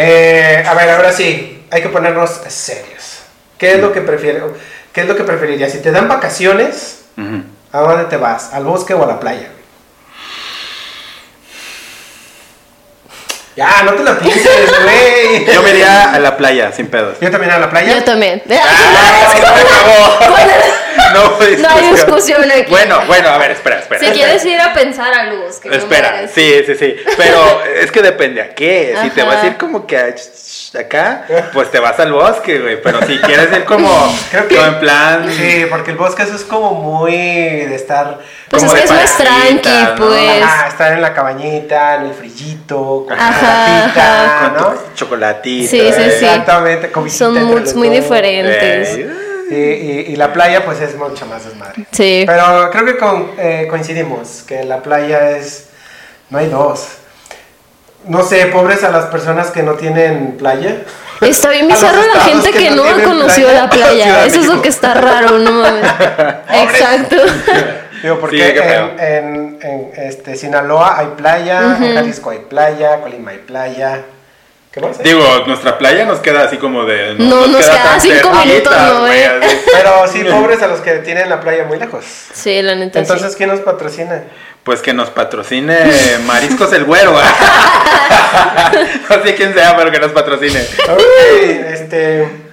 Eh, a ver, ahora sí, hay que ponernos serios. ¿Qué es lo que prefiero? ¿Qué es lo que preferirías? Si te dan vacaciones. ¿a dónde te vas? ¿Al bosque o a la playa? Ya, no te la pienses, güey. Yo me iría a la playa, sin pedos. Yo también a la playa. Yo también. ¡Ah, se acabó! No, hay No hay discusión aquí. Bueno, bueno, a ver, espera, espera. Si quieres ir a pensar al bosque. no me Espera, sí, sí, sí. Pero es que depende a qué. Si te vas a ir como que a acá, pues te vas al bosque, güey. Pero si quieres ir como, Creo que- como en plan. Sí, porque el bosque eso es como muy de estar. Pues como es que de es más tranqui, ¿no? pues. Ajá, estar en la cabañita, en el frillito, con chocolatita, ¿no? tu chocolatito. Sí, sí, sí. Exactamente, Son moods muy diferentes. Eh, Y, y- y la playa, pues es mucho más desmadre. Sí. Pero creo que con- eh, coincidimos que la playa es. No hay dos. No sé, pobres a las personas que no tienen playa. Está bien bizarro la gente que que no no ha conocido playa. la playa. Eso es lo que está raro, no mames. Exacto. Digo, porque Sí, en, en- en, este, Sinaloa hay playa, en Jalisco hay playa, Colima hay playa. ¿Qué más? hay? Digo, nuestra playa nos queda así como de. No, nos queda tan cinco cerquita, minutos, ¿no, eh? así. Pero sí, pobres a los que tienen la playa muy lejos. Sí, la neta. Entonces, ¿quién nos patrocina? Pues que nos patrocine Mariscos el Güero. no sé quién sea, pero que nos patrocine. Uy, este.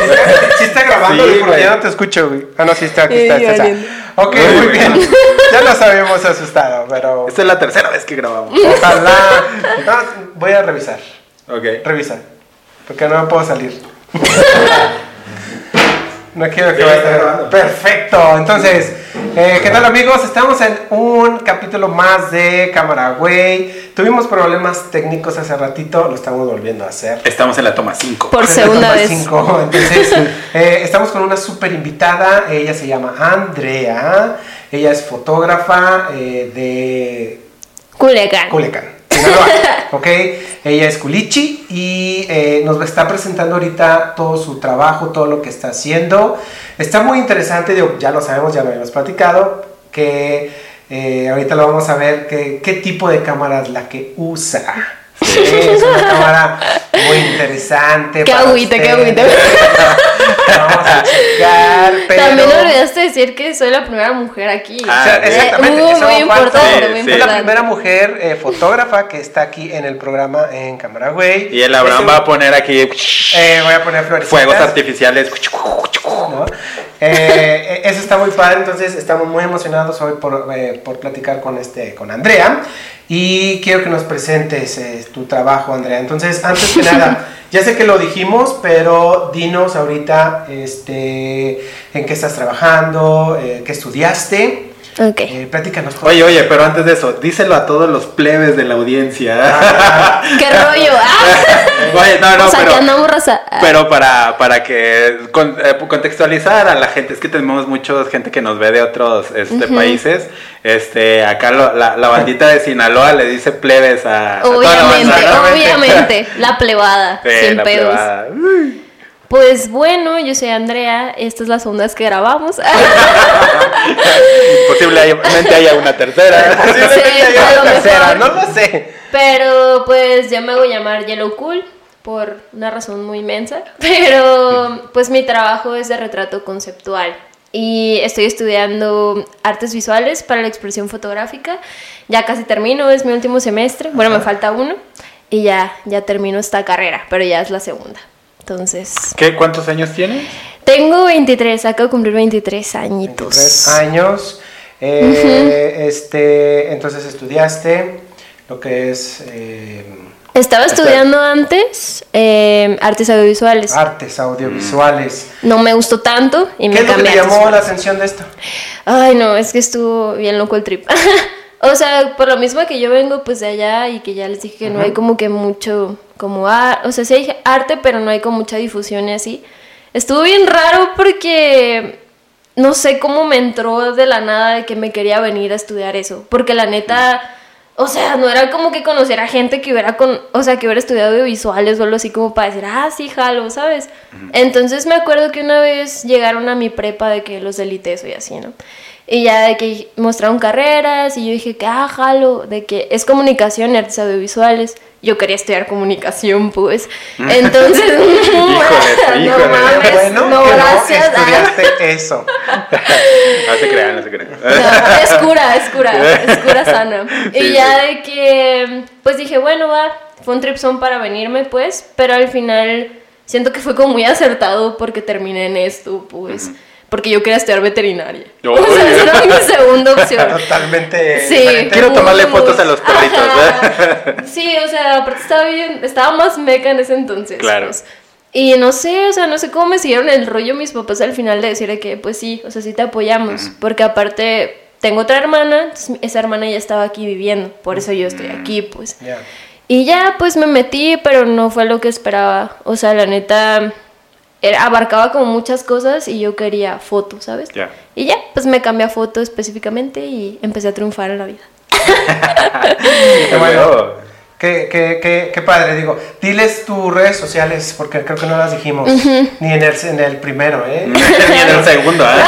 Sí está grabando, Sí, porque ya no te escucho, güey. Ah, no, sí está, aquí está, está, está. Ok, Muy bien. Ya nos habíamos asustado, pero. Esta es la tercera vez que grabamos. Ojalá. No, voy a revisar. Ok. Revisa. Porque no puedo salir. No quiero que vaya. Perfecto. Entonces, eh, ¿qué tal amigos? Estamos en un capítulo más de Cámara Güey. Tuvimos problemas técnicos hace ratito, lo estamos volviendo a hacer. Estamos en la toma 5. Por segunda toma vez. cinco. Entonces, eh, estamos con una súper invitada. Ella se llama Andrea. Ella es fotógrafa eh, de Culiacán. Culiacán, Sinaloa, ¿ok? Ella es Culichi y eh, nos está presentando ahorita todo su trabajo, todo lo que está haciendo. Está muy interesante, digo, ya lo sabemos, ya lo habíamos platicado, que eh, ahorita lo vamos a ver, que, qué tipo de cámara es la que usa. Sí, es una cámara muy interesante. Qué agüita, qué agüita. Vamos a checar, pero... También olvidaste decir que soy la primera mujer aquí. Ah, O sea, sí. exactamente, Muy, eso muy importante, Sí, muy sí. Es la primera mujer eh, fotógrafa que está aquí en el programa en Cámara Güey. Y el Abraham va a poner aquí eh, voy a poner flores. fuegos artificiales. ¿no? Eh, eh, eso está muy padre, entonces estamos muy emocionados hoy por, eh, por platicar con, este, con Andrea y quiero que nos presentes eh, tu trabajo, Andrea. Entonces, antes que nada, ya sé que lo dijimos, pero dinos ahorita este, en qué estás trabajando, eh, qué estudiaste. Ok. Eh, platícanos. por Oye, oye, pero antes de eso, díselo a todos los plebes de la audiencia. ¿Qué rollo? Ah, Oye, no, no, o sea, pero. que andamos raza. Ah, Pero para, para que con- eh, contextualizar a la gente, es que tenemos mucha gente que nos ve de otros este, países. Este, acá lo- la, la bandita de Sinaloa le dice plebes a, a toda la Obviamente, banda, ¿no? obviamente. La plebada, Sí, sin la pedos. plebada. Pues bueno, yo soy Andrea. Esta es la segunda vez que grabamos. Posiblemente haya una tercera. Posiblemente Sí, haya una tercera, mejor. no lo sé. Pero pues ya me hago llamar Yellow Cool por una razón muy inmensa. Pero pues mi trabajo es de retrato conceptual. Y estoy estudiando artes visuales para la expresión fotográfica. Ya casi termino, es mi último semestre. Bueno, me falta uno. Y ya, ya termino esta carrera, pero ya es la segunda. Entonces, ¿Qué, ¿Cuántos años tienes? tengo 23, acabo de cumplir 23 añitos. 23 años. Eh, este, entonces estudiaste lo que es eh, Estaba estudiando antes eh, artes audiovisuales. artes audiovisuales. No me gustó tanto y ¿Qué me es lo que te llamó la atención de esto? Ay, no, es que estuvo bien loco el trip. o sea, por lo mismo que yo vengo pues de allá y que ya les dije que no hay como que mucho, como, ar- o sea, sí hay arte, pero no hay como mucha difusión y así. Estuvo bien raro porque no sé cómo me entró de la nada de que me quería venir a estudiar eso, porque la neta... O sea, no era como que conociera gente que hubiera con, o sea, que hubiera estudiado audiovisuales o algo así como para decir, ah, sí, jalo, ¿sabes? Entonces me acuerdo que una vez llegaron a mi prepa de que los del ITESO y así, ¿no? Y ya de que mostraron carreras y yo dije que, ah, jalo, de que es comunicación y artes audiovisuales. Yo quería estudiar comunicación, pues. Entonces, híjole, no mames, Bueno, no, que gracias. no estudiaste eso. No se crean, no se crean. No, es cura, es cura, es cura sana. Sí, y ya de que, pues dije, bueno, va, fue un tripsón para venirme, pues, pero al final siento que fue como muy acertado porque terminé en esto, pues, porque yo quería estudiar veterinaria. Yo- o sea, esa era mi segunda opción. Totalmente. Sí. diferente. Quiero tomarle Muy- fotos a los perritos, Ajá. Sí, o sea, aparte estaba bien, estaba más meca en ese entonces. Claro. pues. Y no sé, o sea, no sé cómo me siguieron el rollo mis papás al final de decir de que, pues sí, o sea, sí te apoyamos. Porque aparte, tengo otra hermana, entonces esa hermana ya estaba aquí viviendo, por eso yo estoy aquí, pues. Ya. Y ya, pues me metí, pero no fue lo que esperaba. O sea, la neta, era- abarcaba como muchas cosas y yo quería foto, ¿sabes? Y ya, pues me cambié a foto específicamente y empecé a triunfar en la vida. Qué bueno. Qué, qué, qué, qué padre, digo. Diles tus redes sociales, porque creo que no las dijimos. Ni en el, en el primero, ¿eh? Ni en el segundo, ¿eh?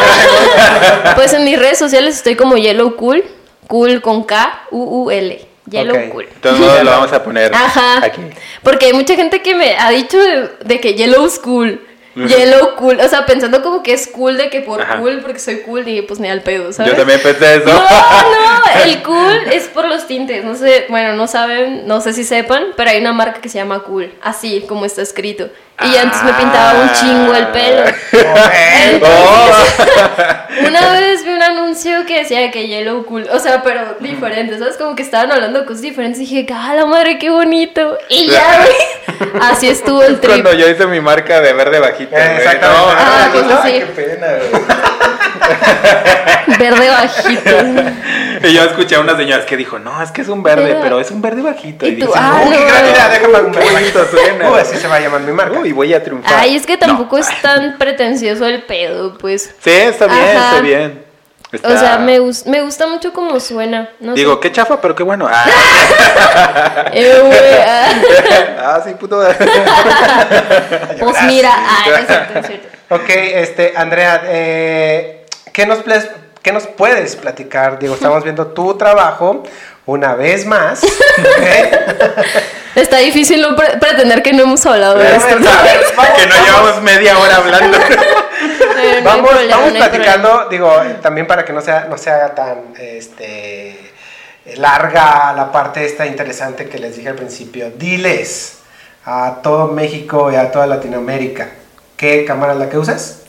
Pues en mis redes sociales estoy como Yellow Cool, cool con K, U U L, Yellow Ok. Cool. Modos lo vamos a poner Ajá. aquí. Porque hay mucha gente que me ha dicho de, de que Yellow School. Yellow cool, o sea, pensando como que es cool de que por Ajá. cool, porque soy cool, y pues ni al pedo, ¿sabes? Yo también pensé eso. No, no, el cool es por los tintes, no sé, bueno, no saben, no sé si sepan, pero hay una marca que se llama cool, así como está escrito. Y ya antes me pintaba un chingo el pelo. Ok. Oh. Una vez vi un anuncio que decía que Yellow Cool, o sea, pero diferente, ¿sabes? Como que estaban hablando de cosas diferentes y dije, ¡ah, la madre, qué bonito! Y ya, güey, así estuvo el trip. Cuando yo hice mi marca de verde bajita. No, Ah, no, pues no, así. Qué pena, güey. Verde bajito. Y yo escuché a una señora que dijo, no, es que es un verde, pero es un verde bajito. Y tú, dije, ah, qué no. gran idea, déjame un bonito suena. Uy, así se va a llamar mi marca. Uy, voy a triunfar. Ay, es que tampoco No. es tan pretencioso el pedo, pues. Sí, está bien, Ajá. está bien. Está- O sea, me, me gusta mucho como suena. No Digo, sé. qué chafa, pero qué bueno. Ah, Eh, ah, ah, sí, puto. pues mira, ah, es cierto, es cierto. Ok, este, Andrea, eh, ¿qué, nos ¿qué nos puedes platicar? Digo, estamos viendo tu trabajo una vez más. Está difícil no pre- pretender que no hemos hablado de esto. Que no vamos. llevamos media hora hablando. No Vamos, problema, vamos no hay platicando, digo, también para que no sea, no sea tan este, larga la parte esta interesante que les dije al principio. Diles a todo México y a toda Latinoamérica, ¿qué cámara es la que usas?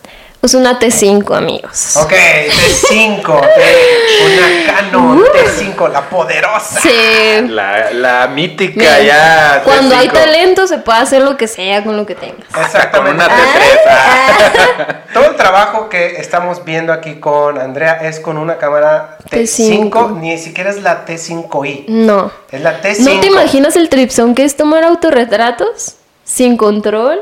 Es una T5, amigos. Ok, T5, T- una Canon Uh. T5, la poderosa. Sí. La, la mítica Mira, ya. Cuando hay T5. talento se puede hacer lo que sea con lo que tengas. Con Exactamente. una T3. ah. Todo el trabajo que estamos viendo aquí con Andrea es con una cámara T5, T5. ni siquiera es la T5i, No. es la T5. ¿No te imaginas el tripsón que es tomar autorretratos sin control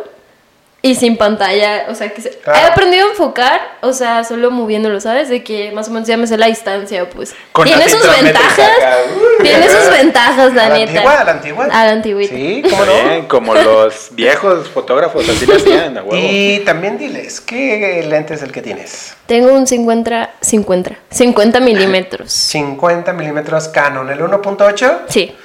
y sin pantalla? O sea, que se- Claro. he aprendido a enfocar, o sea, solo moviéndolo, ¿sabes? De que más o menos ya me sé la distancia, pues. Con tiene sus ventajas. Tiene sus ventajas, la ¿A la neta. antigua? ¿A la antigua? A la antigüita. Sí, ¿cómo no? Bien, como los viejos fotógrafos, así lo hacían, a huevo. Y también diles, ¿qué lente es el que tienes? Tengo un 50, 50, 50 milímetros. 50 milímetros Canon, el 1.8. Sí,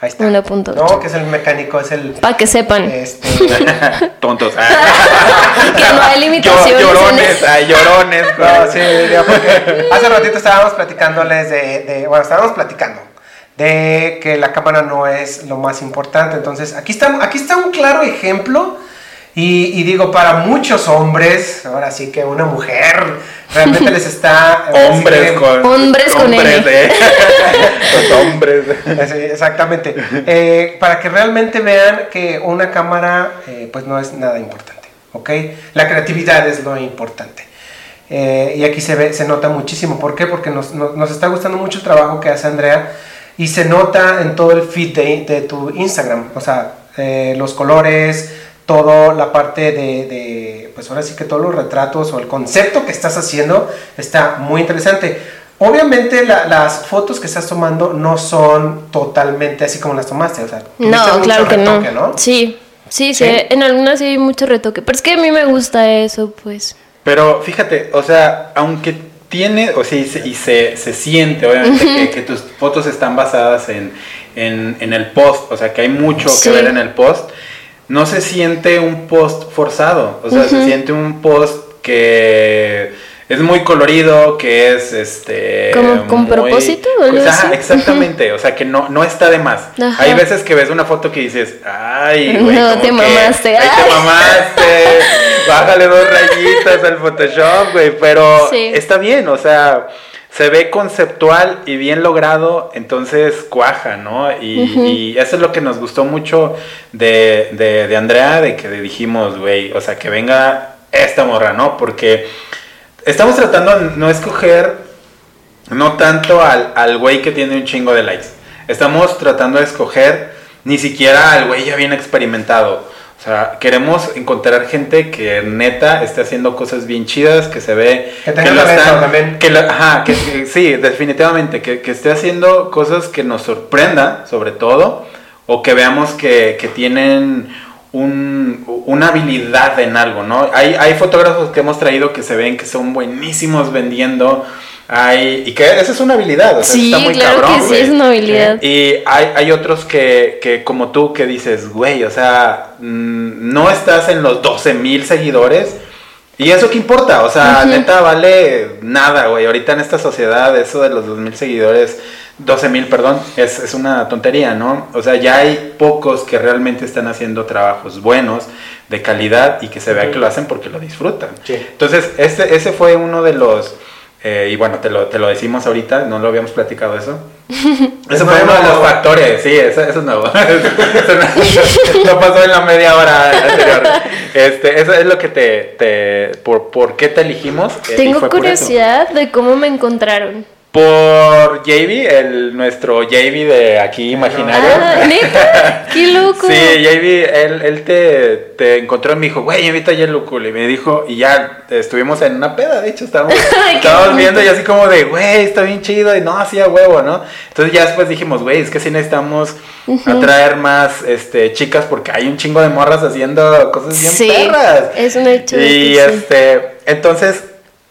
Ahí está. 1.8. No, que es el mecánico, es el. para que sepan Este, Tontos. ah. que no hay limitaciones. Llorones, ay, llorones. No, sí, digo, porque hace ratito estábamos platicándoles de, de- bueno, estábamos platicando de que la cámara no es lo más importante. Entonces, aquí está, aquí está un claro ejemplo. Y, y digo, para muchos hombres, ahora sí que una mujer realmente les está... sí Hombres que- con. Hombres con hombres, eh. Los hombres. Sí, exactamente. Eh, para que realmente vean que una cámara eh, pues no es nada importante, ¿ok? La creatividad es lo importante. Eh, y aquí se ve, se nota muchísimo. ¿Por qué? Porque nos, nos- nos está gustando mucho el trabajo que hace Andrea y se nota en todo el feed de, de tu Instagram. O sea, eh, los colores, toda la parte de, de, pues ahora sí que todos los retratos o el concepto que estás haciendo está muy interesante. Obviamente la- las fotos que estás tomando no son totalmente así como las tomaste, o sea, No, mucho claro que retoque, no. ¿no? Sí, sí, Sí. sí, en algunas sí hay mucho retoque. Pero es que a mí me gusta eso, pues. Pero fíjate, o sea, aunque tiene, o sí, y se, se siente, obviamente, que, tus fotos están basadas en, en, el post, o sea, que hay mucho que ver en el post. No se siente un post forzado, o sea, se siente un post que es muy colorido, que es este. ¿Como con propósito? exactamente, o sea que no, no está de más. Hay veces que ves una foto que dices, ay, güey. No, te mamaste. Ay, te mamaste. Bájale dos rayitas al Photoshop, güey. Pero está bien, o sea. Se ve conceptual y bien logrado, entonces cuaja, ¿no? Y, eso es lo que nos gustó mucho de, de, de Andrea, de que dijimos, güey, o sea, que venga esta morra, ¿no? Porque estamos tratando de no escoger no tanto al, al güey que tiene un chingo de likes. Estamos tratando de escoger ni siquiera al güey ya bien experimentado. Sea, queremos encontrar gente que neta esté haciendo cosas bien chidas, que se ve... Que tenga lo están, también. Que ajá, que, sí, definitivamente, que, que, esté haciendo cosas que nos sorprendan, sobre todo, o que veamos que, que tienen una habilidad en algo, ¿no? Hay, hay fotógrafos que hemos traído que se ven que son buenísimos vendiendo. Hay, y que esa es una habilidad, o sea, sí, está muy claro cabrón, que sí, es una habilidad. Y hay, hay otros que, que, como tú, que dices, güey, o sea, mm, no estás en los 12 mil seguidores. ¿Y eso qué importa? O sea, neta vale nada, güey. Ahorita en esta sociedad, eso de los dos mil seguidores 12 mil, perdón, es, es, una tontería, ¿no? O sea, ya hay pocos que realmente están haciendo trabajos buenos, de calidad y que se vea que lo hacen porque lo disfrutan. Entonces, este, ese fue uno de los, eh, y bueno, te lo, te lo decimos ahorita, no lo habíamos platicado eso. Ese fue uno de los factores, sí, eso, eso es nuevo. no, pasó en la media hora anterior. Este, eso es lo que te, te por, por qué te elegimos. Eh, Tengo curiosidad de cómo me encontraron por JB, el, nuestro JB de aquí imaginario. Ah, ¿neta? ¡Qué loco! Sí, JB, él, él te, te, encontró y me dijo, güey, invita a Yeluku. Y me dijo, y ya estuvimos en una peda, de hecho, estábamos, estábamos viendo y así como de, güey, está bien chido. Y no, hacía huevo, ¿no? Entonces ya después dijimos, güey, es que sí necesitamos atraer más este, chicas porque hay un chingo de morras haciendo cosas bien sí, perras. Es un hecho. Y este, entonces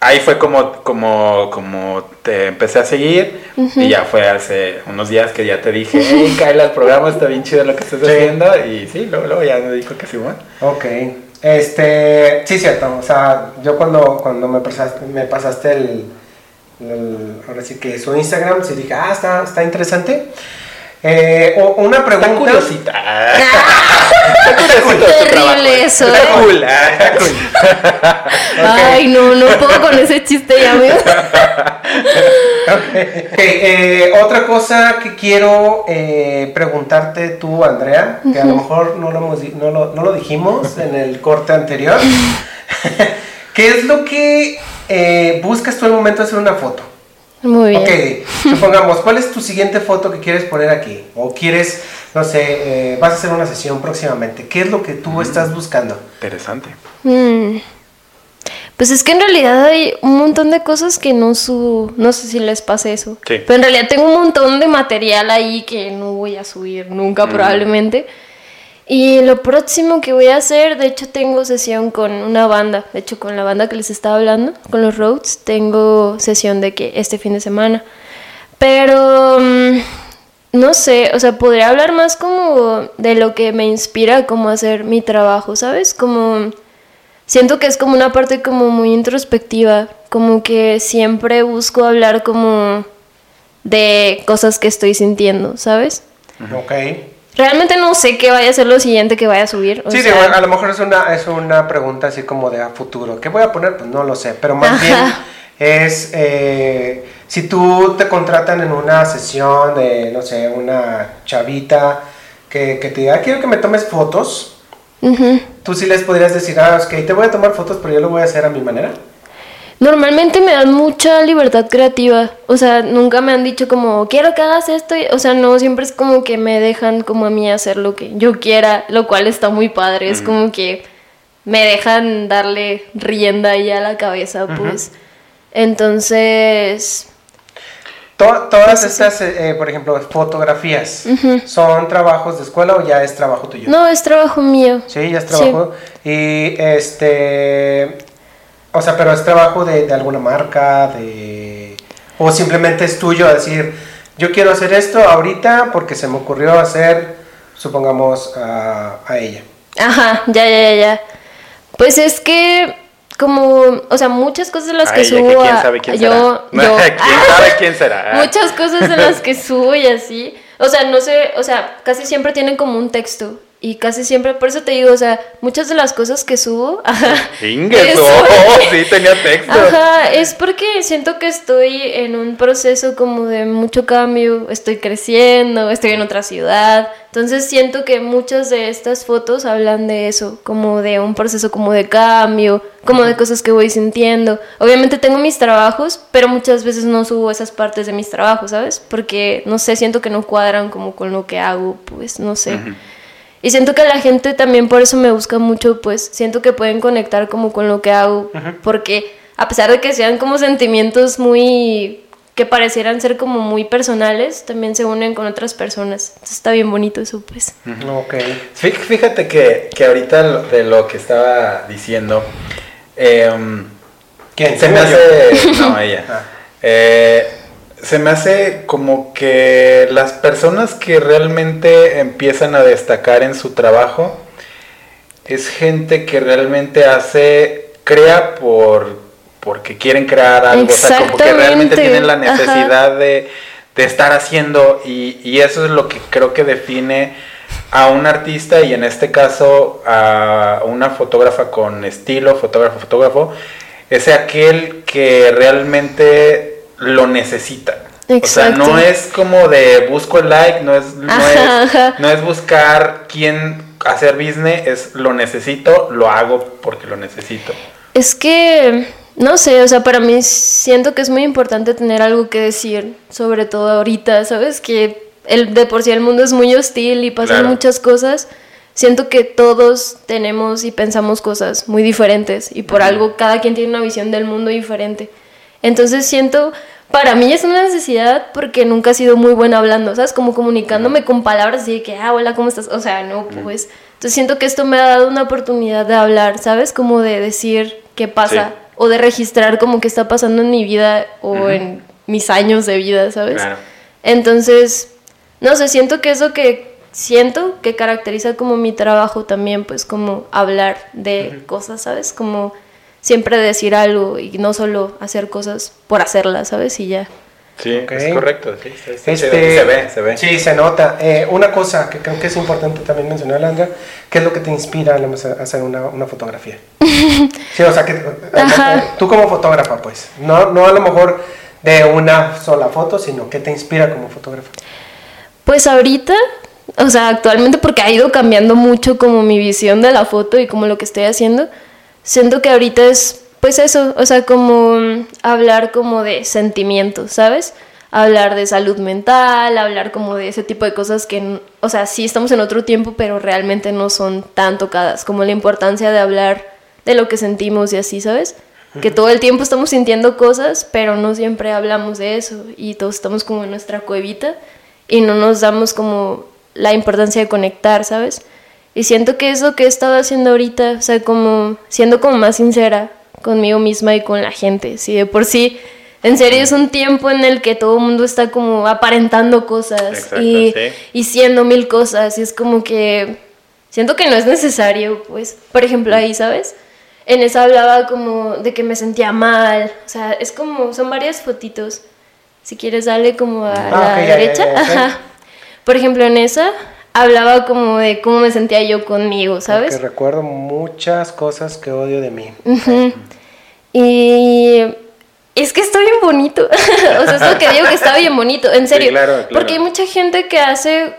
ahí fue como, como, como te empecé a seguir y ya fue hace unos días que ya te dije, hey, Kayla, el programa está bien chido lo que estás haciendo y sí, luego, luego, ya me dijo que sí, bueno. Ok, este, sí, cierto, o sea, yo cuando, cuando me pasaste, me pasaste el, ahora sí que su Instagram, sí dije, ah, está, está interesante. Eh, una pregunta. Está curiosita. terrible eso. Está ¿eh? cool. Ay, no, no puedo con ese chiste ya, amigo. okay. Eh, otra cosa que quiero eh, preguntarte tú, Andrea, que a lo mejor no lo, hemos, no, lo, no lo dijimos en el corte anterior. ¿Qué es lo que eh, buscas tú al momento de hacer una foto? Muy bien. Ok, supongamos, ¿cuál es tu siguiente foto que quieres poner aquí? O quieres, no sé, eh, vas a hacer una sesión próximamente. ¿Qué es lo que tú mm. estás buscando? Interesante. Mm. Pues es que en realidad hay un montón de cosas que no subo. No sé si les pasa eso. Sí. Pero en realidad tengo un montón de material ahí que no voy a subir nunca, mm. probablemente. Y lo próximo que voy a hacer, de hecho tengo sesión con una banda, de hecho con la banda que les estaba hablando, con los Roads, tengo sesión de que este fin de semana. Pero mm, no sé, o sea, podría hablar más como de lo que me inspira como hacer mi trabajo, ¿sabes? Como siento que es como una parte como muy introspectiva, como que siempre busco hablar como de cosas que estoy sintiendo, ¿sabes? Ok. Realmente no sé qué vaya a ser lo siguiente que vaya a subir. sí, a lo mejor es una, es una pregunta así como de a futuro. ¿Qué voy a poner? Pues no lo sé, pero más bien es eh, si tú te contratan en una sesión de, no sé, una chavita que, que te diga, quiero que me tomes fotos, tú sí les podrías decir, ah, ok, te voy a tomar fotos, pero yo lo voy a hacer a mi manera. Normalmente me dan mucha libertad creativa, o sea, nunca me han dicho como, quiero que hagas esto, o sea, no, siempre es como que me dejan como a mí hacer lo que yo quiera, lo cual está muy padre, es como que me dejan darle rienda ahí a la cabeza, pues. Entonces... todas pues estas, eh, eh, por ejemplo, fotografías, ¿son trabajos de escuela o ya es trabajo tuyo? No, es trabajo mío. Sí, ya es trabajo. Y este O sea, pero es trabajo de, de alguna marca, de... O simplemente es tuyo decir, yo quiero hacer esto ahorita porque se me ocurrió hacer, supongamos, a, a ella. Ajá, ya, ya, ya, ya. Pues es que como, o sea, muchas cosas de las que Ay, subo que quién sabe quién yo, será. yo ¿Quién sabe quién será? muchas cosas de las que subo y así, o sea, no sé, o sea, casi siempre tienen como un texto y casi siempre, por eso te digo, o sea, muchas de las cosas que subo, ajá, oh, sí, tenía texto. Ajá, es porque siento que estoy en un proceso como de mucho cambio, estoy creciendo, estoy en otra ciudad, entonces siento que muchas de estas fotos hablan de eso, como de un proceso como de cambio, como de cosas que voy sintiendo. Obviamente tengo mis trabajos, pero muchas veces no subo esas partes de mis trabajos, ¿sabes? Porque no sé, siento que no cuadran como con lo que hago, pues no sé. Y siento que la gente también por eso me busca mucho, pues siento que pueden conectar como con lo que hago, porque a pesar de que sean como sentimientos muy que parecieran ser como muy personales, también se unen con otras personas. Entonces está bien bonito eso, pues. Ok. Fí- Fíjate que, que ahorita lo- de lo que estaba diciendo, em, ¿Quién? se me hace... No, ella. Ah. Eh, se me hace como que las personas que realmente empiezan a destacar en su trabajo es gente que realmente hace, crea por porque quieren crear algo, o sea, como que realmente tienen la necesidad de, de estar haciendo y, y eso es lo que creo que define a un artista y en este caso a una fotógrafa con estilo, fotógrafo, fotógrafo, es aquel que realmente lo necesita. O sea, no es como de busco el like, no es, no Ajá, es, ajá. no es buscar quién hacer business, es lo necesito, lo hago porque lo necesito. Es que, no sé, o sea, para mí siento que es muy importante tener algo que decir, sobre todo ahorita, ¿sabes? Que el, de por sí el mundo es muy hostil y pasan Claro. muchas cosas. Siento que todos tenemos y pensamos cosas muy diferentes y por algo cada quien tiene una visión del mundo diferente. Entonces siento, para mí es una necesidad porque nunca he sido muy buena hablando, ¿sabes? Como comunicándome con palabras así de que, ah, hola, ¿cómo estás? O sea, no, pues. Entonces siento que esto me ha dado una oportunidad de hablar, ¿sabes? Como de decir qué pasa Sí. o de registrar como que está pasando en mi vida o en mis años de vida, ¿sabes? Claro. Entonces, no sé, siento que eso que siento que caracteriza como mi trabajo también, pues como hablar de cosas, ¿sabes? Como siempre decir algo y no solo hacer cosas por hacerlas, ¿sabes? Y ya. Sí, es correcto. sí, sí, sí, Este, se ve, se ve. Sí, se nota. Eh, una cosa que creo que es importante también mencionar, Alondra, ¿qué es lo que te inspira a hacer una, una fotografía? sí, o sea, que Ajá. tú como fotógrafa, pues, no, no a lo mejor de una sola foto, sino ¿qué te inspira como fotógrafa? Pues ahorita, o sea, actualmente porque ha ido cambiando mucho como mi visión de la foto y como lo que estoy haciendo, siento que ahorita es pues eso, o sea, como hablar como de sentimientos, ¿sabes? Hablar de salud mental, hablar como de ese tipo de cosas que, o sea, sí estamos en otro tiempo, pero realmente no son tan tocadas, como la importancia de hablar de lo que sentimos y así, ¿sabes? Que todo el tiempo estamos sintiendo cosas, pero no siempre hablamos de eso y todos estamos como en nuestra cuevita y no nos damos como la importancia de conectar, ¿sabes? Y siento que es lo que he estado haciendo ahorita, o sea, como siendo como más sincera conmigo misma y con la gente. Si de por sí, en serio es un tiempo en el que todo el mundo está como aparentando cosas Exacto, y, sí. y siendo mil cosas y es como que siento que no es necesario, pues, por ejemplo, ahí, ¿sabes? En esa hablaba como de que me sentía mal, o sea, es como, son varias fotitos. Si quieres, dale como a Ah, la derecha. Ajá. Por ejemplo, en esa hablaba como de cómo me sentía yo conmigo, Porque ¿sabes? recuerdo muchas cosas que odio de mí. Y es que está bien bonito. o sea, es lo que digo que está bien bonito, en serio. claro, claro. Porque hay mucha gente que hace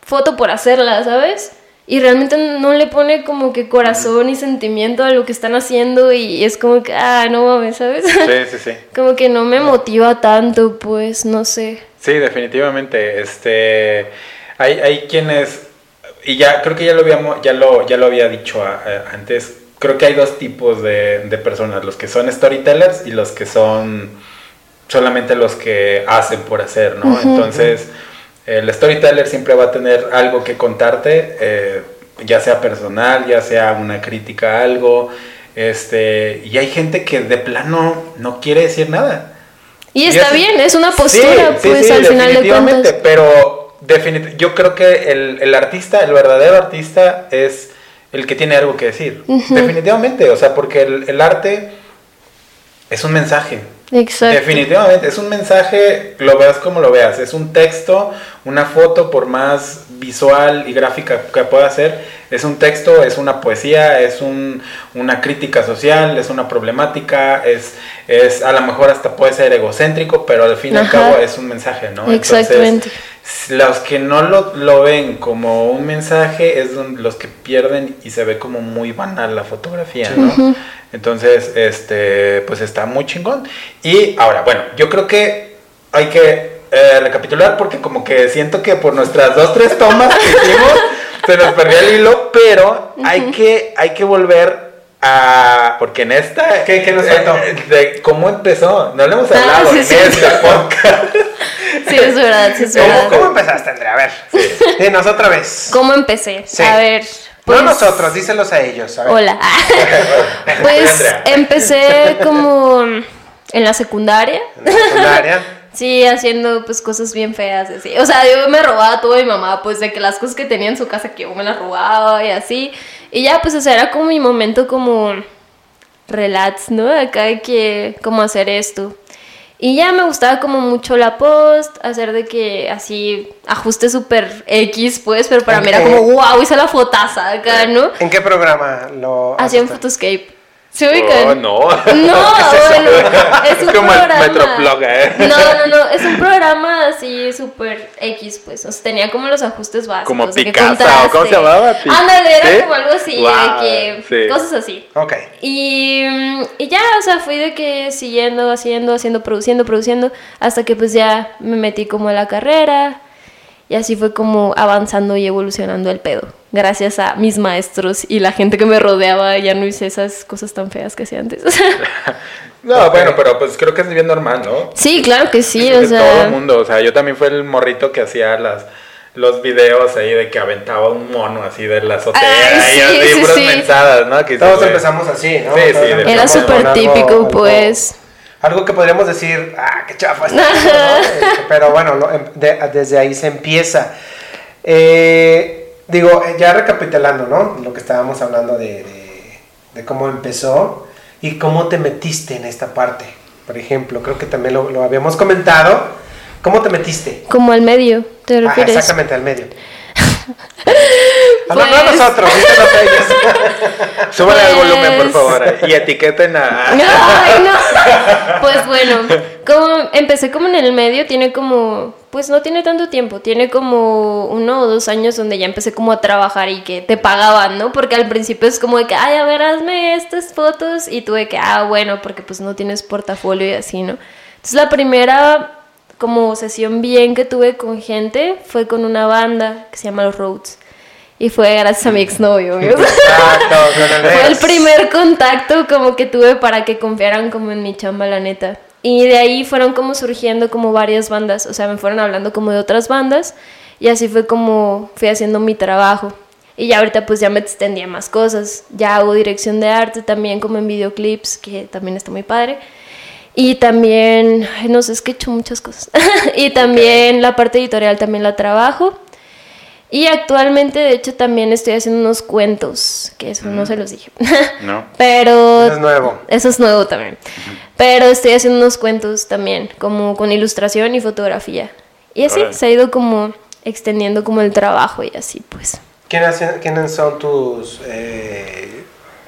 foto por hacerla, ¿sabes? Y realmente no le pone como que corazón y sentimiento a lo que están haciendo y es como que, ah, no mames, ¿sabes? Sí, sí, sí. como que no me motiva tanto, pues, no sé. Sí, definitivamente. Este, hay, hay quienes y ya creo que ya lo habíamos, ya lo, ya lo había dicho a- a- antes. Creo que hay dos tipos de, de personas, los que son storytellers y los que son solamente los que hacen por hacer, ¿no? Entonces, el storyteller siempre va a tener algo que contarte, eh, ya sea personal, ya sea una crítica a algo, Este, y hay gente que de plano no quiere decir nada. Y está bien, es una postura, pues al final de cuentas. Pero definitivamente, yo creo que el, artista, el verdadero artista es el que tiene algo que decir. Definitivamente, o sea, porque el, el arte es un mensaje. Exacto. Definitivamente, es un mensaje, lo veas como lo veas, es un texto, una foto, por más visual y gráfica que pueda ser, es un texto, es una poesía, es un, una crítica social, es una problemática, es, es a lo mejor hasta puede ser egocéntrico, pero al fin y al cabo es un mensaje, ¿no? Exactamente. Los que no lo, lo, ven como un mensaje es los que pierden y se ve como muy banal la fotografía, ¿no? Entonces, este, pues está muy chingón. Y ahora, bueno, yo creo que hay que eh, recapitular porque como que siento que por nuestras dos, tres tomas que hicimos se nos perdió el hilo, pero hay, que, hay que volver a... Porque en esta... ¿Qué, qué nos faltó? Eh, de cómo empezó, no le hemos ah, hablado en este podcast. Sí, es verdad, sí es verdad. ¿Cómo, empezaste, Andrea? A ver, dinos otra vez. ¿Cómo empecé? A ver... Pues, no nosotros, díselos a ellos. Hola. pues empecé como en la secundaria. ¿En la secundaria? Sí, haciendo pues cosas bien feas así. O sea, yo me robaba todo mi mamá, pues de que las cosas que tenía en su casa que yo me las robaba y así. Y ya, pues o sea, era como mi momento como relax, ¿no? Acá hay que como hacer esto. Y ya me gustaba como mucho la post, hacer de que así ajuste súper X, pues, pero para mí era como, wow, hice la fotaza acá, ¿no? ¿En qué programa lo Hacía en Photoscape. ¿Se ubican? Oh, no. No, es bueno, es un como programa. El ¿eh? No, no, no, es un programa así súper X, pues. O sea, tenía como los ajustes básicos. Como Picasso, ¿cómo se llamaba? Ándale, era como algo así, de que cosas así. Ok. Y, y ya, o sea, fui de que siguiendo, haciendo, haciendo, produciendo, produciendo, hasta que pues ya me metí como a la carrera. Y así fue como avanzando y evolucionando el pedo. Gracias a mis maestros y la gente que me rodeaba, ya no hice esas cosas tan feas que hacía antes. no, bueno, pero pues creo que es bien normal, ¿no? Sí, claro que sí, o sea. Todo el mundo, o sea, yo también fui el morrito que hacía las los videos ahí de que aventaba un mono así de la azotea y así, sí, mensadas, ¿no? Todos empezamos así, ¿no? Sí, sí. Era súper típico, pues algo que podríamos decir, ah, qué chafa está, este, pero bueno, em, desde ahí se empieza. Eh, digo, eh, ya recapitulando, ¿no? Lo que estábamos hablando de, cómo empezó y cómo te metiste en esta parte. Por ejemplo, creo que también lo, habíamos comentado. ¿Cómo te metiste? Como al medio, ¿te refieres? Ah, exactamente, al medio. Pues... No, nosotros, ellos. Súbale el volumen, por favor. Y etiqueten a. Ay, no. Pues bueno, como empecé como en el medio, tiene como. Pues no tiene tanto tiempo, tiene como uno o dos años donde ya empecé como a trabajar y que te pagaban, ¿no? Porque al principio es como de que, ay, a ver, hazme estas fotos y tuve que, ah, bueno, porque pues no tienes portafolio y así, ¿no? Entonces la primera como sesión bien que tuve con gente fue con una banda que se llama Los Roads. Y fue gracias a mi exnovio. fue el primer contacto como que tuve para que confiaran como en mi chamba, la neta. Y de ahí fueron como surgiendo como varias bandas, o sea, me fueron hablando como de otras bandas y así fue como fui haciendo mi trabajo. Y ya ahorita pues ya me extendía más cosas. Ya hago dirección de arte también como en videoclips, que también está muy padre. Y también, no sé, es que he hecho muchas cosas. y también la parte editorial también la trabajo. Y actualmente, de hecho, también estoy haciendo unos cuentos, que eso no se los dije. No. Pero... Eso es nuevo. Eso es nuevo también. Pero estoy haciendo unos cuentos también, como con ilustración y fotografía. Y así se ha ido como extendiendo como el trabajo y así, pues. ¿Quiénes son tus eh,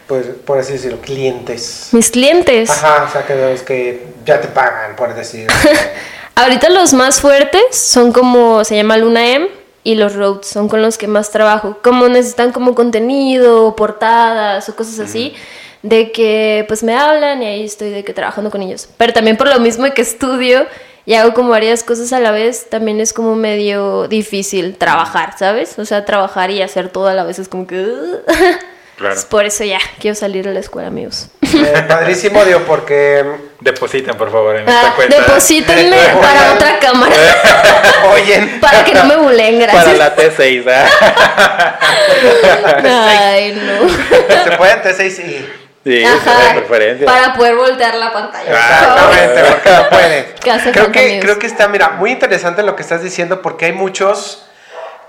pues, por así decirlo, clientes. Mis clientes. Ajá, o sea, que los que ya te pagan, por decir. Ahorita los más fuertes son como, se llama Luna M y los Roads, son con los que más trabajo. Como necesitan como contenido, portadas o cosas así, de que pues me hablan y ahí estoy de que trabajando con ellos. Pero también por lo mismo que estudio y hago como varias cosas a la vez, también es como medio difícil trabajar, ¿sabes? O sea, trabajar y hacer todo a la vez es como que... por eso ya quiero salir de la escuela, amigos. Eh, padrísimo, Dios, porque. Depositen, por favor, en esta ah, cuenta. Deposítenme para otra cámara. Oye. Para que no me bulen, gracias. Para la T6, ¿eh? Ay, no. Se puede T6 y Sí, Ajá, de preferencia. para poder voltear la pantalla. Exactamente, porque no puede. Creo que, creo que está, mira, muy interesante lo que estás diciendo porque hay muchos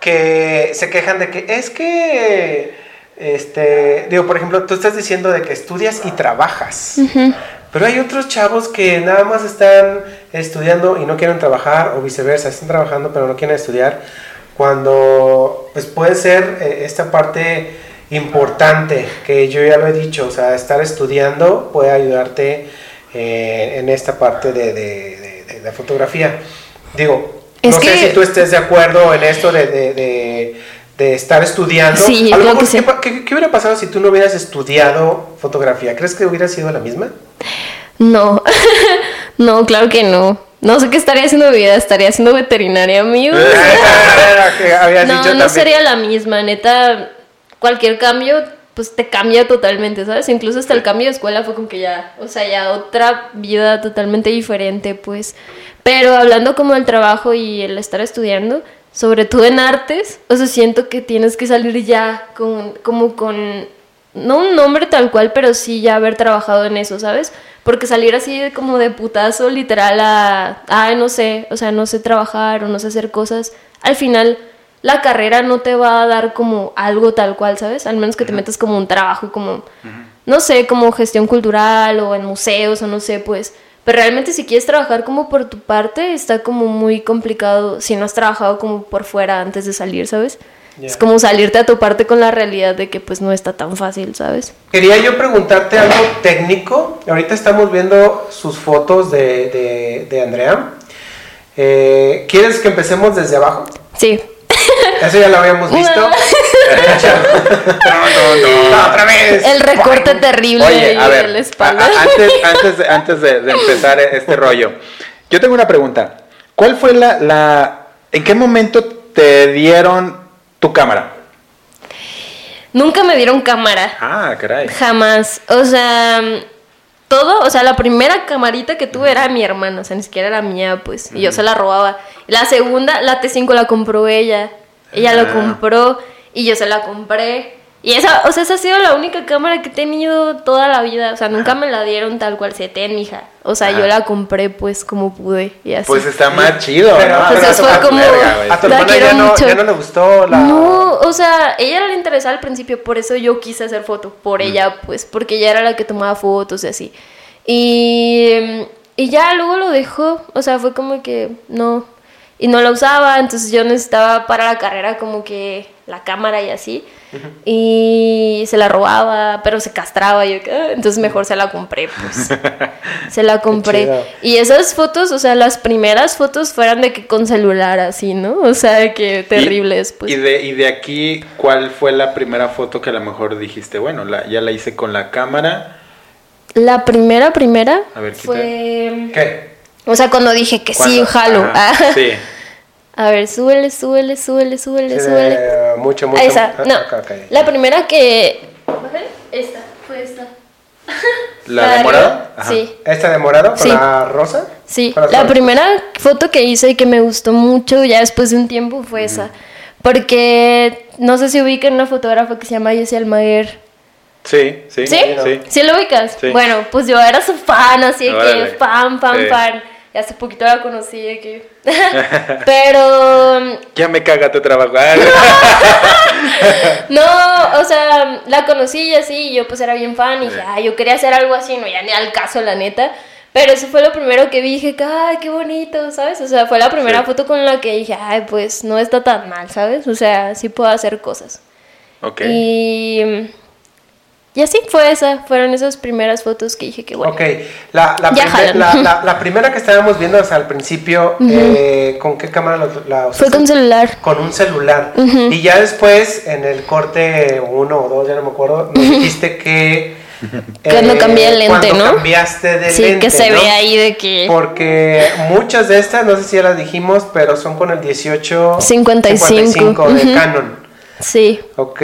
que se quejan de que es que, este, digo, por ejemplo, tú estás diciendo de que estudias y trabajas. Pero hay otros chavos que nada más están estudiando y no quieren trabajar o viceversa, están trabajando pero no quieren estudiar. Cuando pues puede ser eh, esta parte importante que yo ya lo he dicho, o sea, estar estudiando puede ayudarte eh, en esta parte de, de- de- de la fotografía. Digo, Es no sé si tú estés de acuerdo en esto de, de- estar estudiando. Sí, A lo creo mejor, que sí. ¿qué pa- ¿qué, qué hubiera pasado si tú no hubieras estudiado fotografía? ¿Crees que hubiera sido la misma? No, no, claro que no. No sé qué estaría haciendo mi vida, estaría siendo veterinaria, que habías No, no sería la misma, neta. Cualquier cambio, pues te cambia totalmente, ¿sabes? Incluso hasta el cambio de escuela fue como que ya, o sea, ya otra vida totalmente diferente, pues. Pero hablando como del trabajo y el estar estudiando, sobre todo en artes, o sea, siento que tienes que salir ya con, como con, no un nombre tal cual, pero sí ya haber trabajado en eso, ¿sabes? Porque salir así de como de putazo, literal, a, ah, no sé, o sea, no sé trabajar o no sé hacer cosas, al final la carrera no te va a dar como algo tal cual, ¿sabes? Al menos que te metas como un trabajo, como, no sé, como gestión cultural o en museos o no sé, pues. Pero realmente si quieres trabajar como por tu parte, está como muy complicado si no has trabajado como por fuera antes de salir, ¿sabes? Ya. Es como salirte a toparte con la realidad de que pues no está tan fácil, ¿sabes? Quería yo preguntarte algo técnico. Ahorita estamos viendo sus fotos de, de- de Andrea. Eh, ¿Quieres que empecemos desde abajo? Sí. Eso ya lo habíamos visto. No. No, no, No, otra vez. El recorte terrible Oye, ahí a ver, de la espalda. a- a- antes, antes, de, antes de, de empezar este rollo, yo tengo una pregunta. ¿Cuál fue la, la, en qué momento te dieron tu cámara? Nunca me dieron cámara. Ah, caray. Jamás. O sea, todo, o sea, la primera camarita que tuve era mi hermana, o sea, ni siquiera era mía, pues, y yo se la robaba. La segunda, la T5 la compró ella. Ella Ah. la compró y yo se la compré. Y esa, o sea, esa ha sido la única cámara que he tenido toda la vida. O sea, nunca me la dieron tal cual se ten, mija. O sea, Ajá. yo la compré pues como pude y así. Pues está más chido, Pero- ¿no? pero Pues a tu- fue como- verga. A tu La hermana ya no, ya no le gustó la. No, o sea, ella era la interesada al principio, por eso yo quise hacer foto, por ella, pues, porque ella era la que tomaba fotos y así. Y, y ya luego lo dejó, o sea, fue como que no, y no la usaba, entonces yo necesitaba para la carrera como que la cámara y así, y se la robaba, pero se castraba, yo, "Ah", entonces mejor se la compré, pues. Se la compré. Y esas fotos, o sea, las primeras fotos fueran de que con celular así, ¿no? O sea, de que terribles, pues. Y de, y de aquí, ¿cuál fue la primera foto que a lo mejor dijiste, bueno, la, ya la hice con la cámara? La primera, primera A ver, fue... ¿Qué? O sea, cuando dije que sí, jalo. Ajá, Ah. Sí. A ver, súbele, súbele, súbele, súbele, Sí, súbele. de- mucho, mucho. Ah, esa, ah, no. acá, acá. La primera que... Esta, fue esta. ¿La de arriba, morado? Ajá. Sí. ¿Esta de morado con Sí. la rosa? Sí, la flores. primera foto que hice y que me gustó mucho ya después de un tiempo fue esa. Porque no sé si ubican una fotógrafa que se llama Jessie Almaguer. Sí, sí. ¿Sí? Sí. ¿Sí lo ubicas? Sí. Bueno, pues yo era su fan, así de que fan, fan, Sí. fan. Y hace poquito la conocí que... Pero... Ya me caga tu trabajo. No, o sea, la conocí y así, y yo pues era bien fan y dije, ay, yo quería hacer algo así, no, ya ni al caso, la neta. Pero eso fue lo primero que vi, dije, ay, qué bonito, ¿sabes? O sea, fue la primera Sí. foto con la que dije, ay, pues no está tan mal, ¿sabes? O sea, sí puedo hacer cosas. ok. Y... Y así fue esa, fueron esas primeras fotos que dije que bueno. Ok, la, la, Ya primer- la, primera que estábamos viendo hasta al principio, eh, ¿con qué cámara la, la Fue usaste? con celular. Con un celular. Y ya después, en el corte uno o dos, ya no me acuerdo, nos dijiste que... eh, Cuando cambié el lente, cuando ¿no? cambiaste de Sí, lente, que se ¿no? ve ahí de que... Porque muchas de estas, no sé si ya las dijimos, pero son con el 18 55. de Ujú. Canon. Sí. Ok,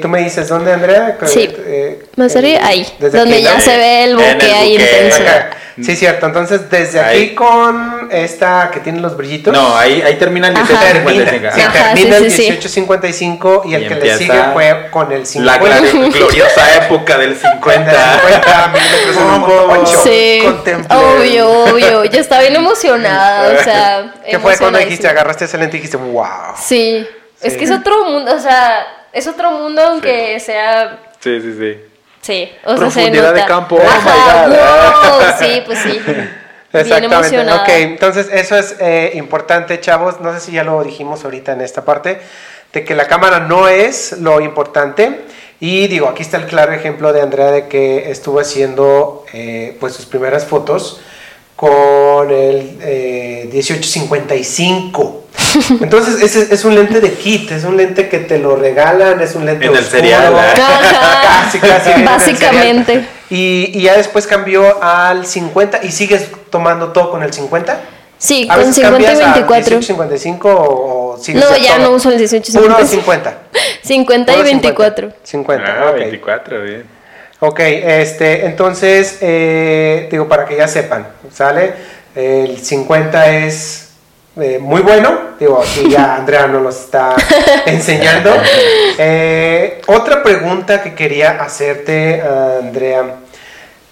tú me dices, ¿dónde, Andrea? Sí. Eh, eh, arriba, ahí. desde Donde aquí, ya ¿no? se ve el En el buque ahí buque. intenso. Acá. Sí, cierto. Entonces, desde Ahí. aquí con esta que tiene los brillitos. No, ahí, ahí termina el Ajá. 1855. Termina, sí, Ajá, termina sí, el sí, sí. 1855 y el Y que le sigue fue con el 50. La glor- gloriosa época del 50. 50 milímetros en un Hubo- motoconcho. Sí, obvio, obvio. Yo estaba bien emocionada, o sea. ¿Qué fue cuando dijiste, agarraste ese lente y dijiste, wow? Sí, es que es otro mundo, o sea, es otro mundo aunque sea. Sí, sí, sí. Sí, o sea, se Profundidad nota. de campo, oh Ajá, my God. wow, sí, pues sí. Bien Exactamente. emocionada. Ok, entonces eso es eh, importante, chavos. No sé si ya lo dijimos ahorita en esta parte, de que la cámara no es lo importante. Y digo, aquí está el claro ejemplo de Andrea de que estuvo haciendo eh, pues sus primeras fotos con el eh, 1855. Entonces, ese es un lente de kit, es un lente que te lo regalan, es un lente En el oscuro. cereal, ¿eh? Casi, casi. el Básicamente. Y, y ya después cambió al 50 y sigues tomando todo con el 50. Sí, A con veces 50 y cambias a 24. 1855 o, o sigues No, ya todo. no uso el 18 Puro 50. 50. 50 y Puro 24. 50, Ah, ok. 24, bien. Ok, este, entonces, eh, digo, para que ya sepan, ¿sale? El 50 es eh, muy bueno, digo, aquí ya Andrea nos lo está enseñando. Eh, otra pregunta que quería hacerte, Andrea,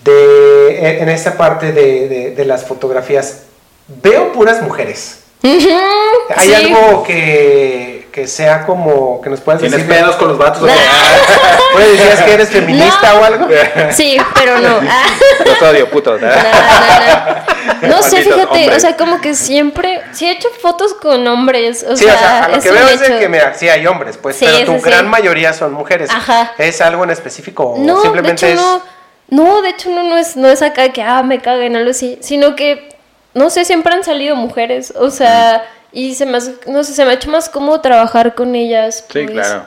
de, en esta parte de, de- de las fotografías, veo puras mujeres. ¿Hay sí. algo que, que sea como, que nos puedas ¿Tienes decir? pedos con los vatos? qué? ¿Puedes decir que eres feminista No. o algo? Sí, pero no. Ah. Los odio, putos. No, no, no. No sé, fíjate, hombres. o sea, como que siempre, sí he hecho fotos con hombres, o Sí, sea, o sea, a lo que veo es de hecho. que, mira, sí hay hombres, pues, Sí, pero tu sí. gran mayoría son mujeres. Ajá. ¿Es algo en específico o No, simplemente de hecho es...? no, no, de hecho no, no es, no es acá que, ah, me caguen, algo así, sino que, no sé, siempre han salido mujeres, o sea, y se me no sé, se me ha hecho más cómodo trabajar con ellas. Sí, pues. claro.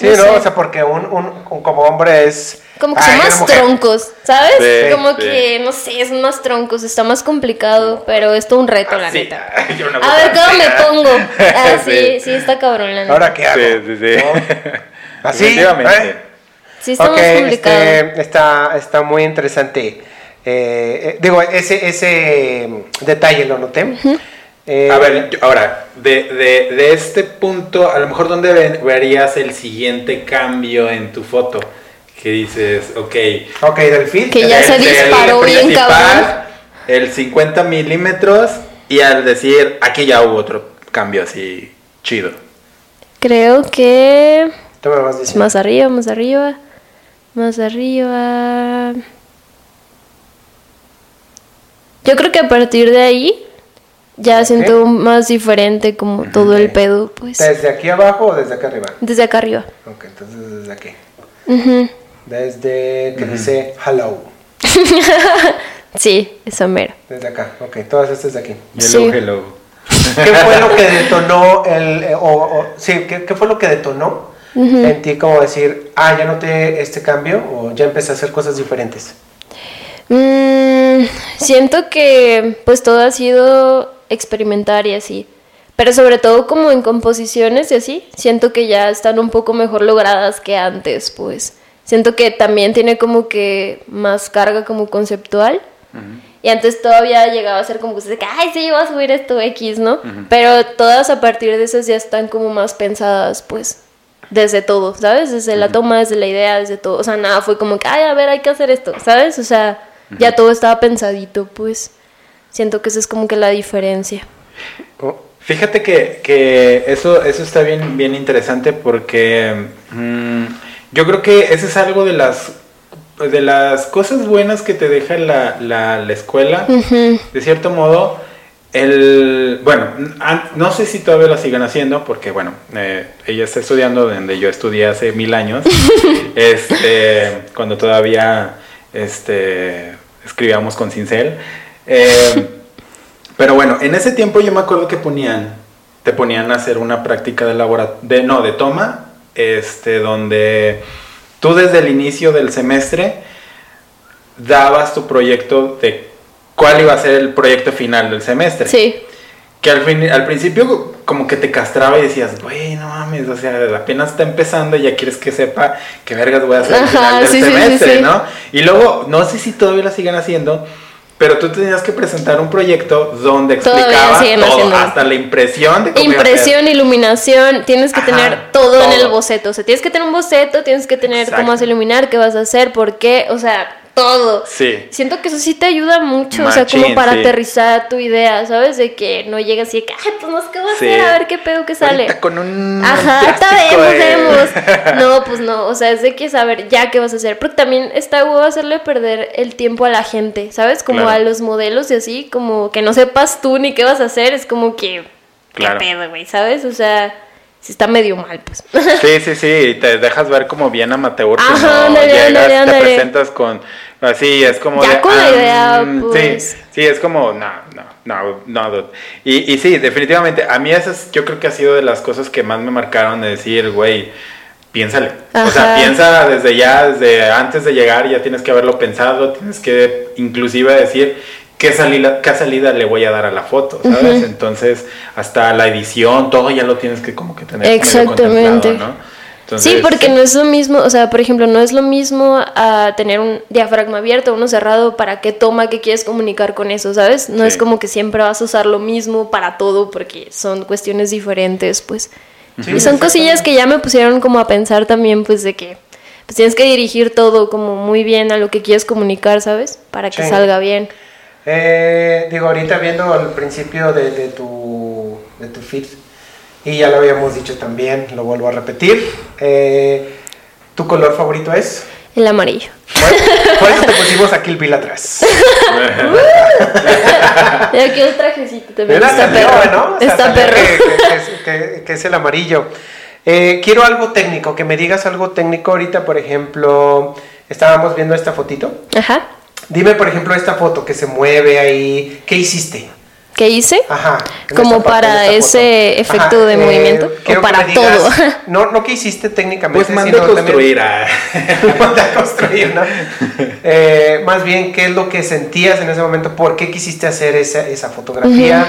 Sí, no sé. o sea, porque un, un- un- como hombre es... Como que Ay, son más troncos, ¿sabes? Sí, como sí. que, no sé, son más troncos, está más complicado, pero es todo un reto, la Sí. neta. A ver, ¿cómo me pongo? Ah, sí, Sí. sí, está cabrón, la neta. ¿Ahora qué hago? Sí, sí, sí. ¿No? ¿Así? Definitivamente. ¿Eh? Sí, está más complicado. este, está, está muy interesante. Eh, eh, digo, ese, ese mm, detalle lo noté. Eh, A ver, yo- ahora, de, de, de este punto, a lo mejor, ¿dónde ve- verías el siguiente cambio en tu foto? Que dices, ok. Ok, del feed. Que ya el- se el disparó bien principal, cabrón. El 50 milímetros, y al decir, aquí ya hubo otro cambio así chido. Creo que Tú me vas diciendo. más arriba, más arriba, más arriba. Yo creo que a partir de ahí ya siento más diferente como todo el pedo, pues. ¿Desde aquí abajo o desde acá arriba? Desde acá arriba. Ok, entonces desde aquí. Desde que dice hello. Sí, eso mero. Desde acá. Ok, todas estas de aquí. Hello, Sí. hello. ¿Qué fue lo que detonó el. eh, o, o- sí, ¿qué, qué fue lo que detonó en ti como decir, ah, ya noté este cambio o ya empecé a hacer cosas diferentes? Mm, siento que pues todo ha sido experimentar y así. Pero sobre todo como en composiciones y así, siento que ya están un poco mejor logradas que antes, pues. Siento que también tiene como que más carga como conceptual. Y antes todavía llegaba a ser como que, ay, sí, voy a subir esto X, ¿no? Pero todas a partir de esas ya están como más pensadas, pues, desde todo, ¿sabes? Desde la toma, desde la idea, desde todo. O sea, nada, fue como que, ay, a ver, hay que hacer esto, ¿sabes? O sea, ya todo estaba pensadito, pues. Siento que esa es como que la diferencia. Oh, Fíjate que, que eso, eso está bien, bien interesante porque mm, yo creo que eso es algo de las, de las cosas buenas que te deja la, la, la escuela. De cierto modo, el, bueno, no sé si todavía lo siguen haciendo porque, bueno, eh, ella está estudiando donde yo estudié hace mil años, este, cuando todavía este, escribíamos con cincel. Eh, pero bueno, en ese tiempo yo me acuerdo que ponían, te ponían a hacer una práctica de laboratorio, de, no, de toma, este, donde tú desde el inicio del semestre dabas tu proyecto de cuál iba a ser el proyecto final del semestre. Sí. que al, fin, al principio como que te castraba y decías, güey, no mames, o sea, apenas está empezando y ya quieres que sepa qué vergas voy a hacer al final del semestre, ¿no? Y luego, no sé si todavía la siguen haciendo, pero tú tenías que presentar un proyecto donde explicaba todo, hasta la impresión de cómo Impresión, iluminación, tienes que tener todo, en el boceto. O sea, tienes que tener un boceto, tienes que tener cómo vas a iluminar, qué vas a hacer, por qué, o sea, todo. Sí. Siento que eso sí te ayuda mucho, o sea, como para aterrizar tu idea, ¿sabes? De que no llegas así de que, ay, pues no sé qué voy a hacer, a ver qué pedo que sale. con un. Ajá, está vemos, vemos. No, pues no, o sea, es de que saber ya qué vas a hacer. Porque también está huevo hacerle perder el tiempo a la gente, ¿sabes? Como a los modelos y así, como que no sepas tú ni qué vas a hacer, es como que. Claro. ¿Qué pedo, güey? ¿Sabes? O sea si está medio mal, pues. Sí, sí, sí, te dejas ver como bien amateur, Ajá, no llegas, te presentas con Así es como. Ya con la idea, pues. Sí, sí, es como, no, no, no, no. Y, y sí, definitivamente, a mí esas yo creo que ha sido de las cosas que más me marcaron de decir, güey, piénsale. O sea, piensa desde ya, desde antes de llegar, ya tienes que haberlo pensado, tienes que inclusive decir qué salida, qué salida le voy a dar a la foto, ¿sabes? Entonces, hasta la edición, todo ya lo tienes que como que tener Exactamente. ¿no? sí, porque no es lo mismo, o sea, por ejemplo, no es lo mismo a tener un diafragma abierto uno cerrado para qué toma que quieres comunicar con eso, ¿sabes? No es como que siempre vas a usar lo mismo para todo porque son cuestiones diferentes, pues. y son cosillas que ya me pusieron como a pensar también, pues, de que pues, tienes que dirigir todo como muy bien a lo que quieres comunicar, ¿sabes? Para que salga bien. Eh, digo, ahorita viendo al principio de, de tu, de tu feed, y ya lo habíamos dicho también, lo vuelvo a repetir. Eh, ¿Tu color favorito es? El amarillo. Bueno, por eso te pusimos aquí el Bill atrás. y aquí el trajecito también. Está perro, ¿no? está perro. Que, es el amarillo. Eh, quiero algo técnico, que me digas algo técnico ahorita, por ejemplo, estábamos viendo esta fotito. Ajá. Dime, por ejemplo, esta foto que se mueve ahí, ¿qué hiciste? ¿Qué hice? Ajá. Como para ese efecto de eh, movimiento. O para todo. No, no que hiciste técnicamente. Pues mande a construir. A... a construir, ¿no? Eh, más bien, ¿qué es lo que sentías en ese momento? ¿Por qué quisiste hacer esa, esa fotografía?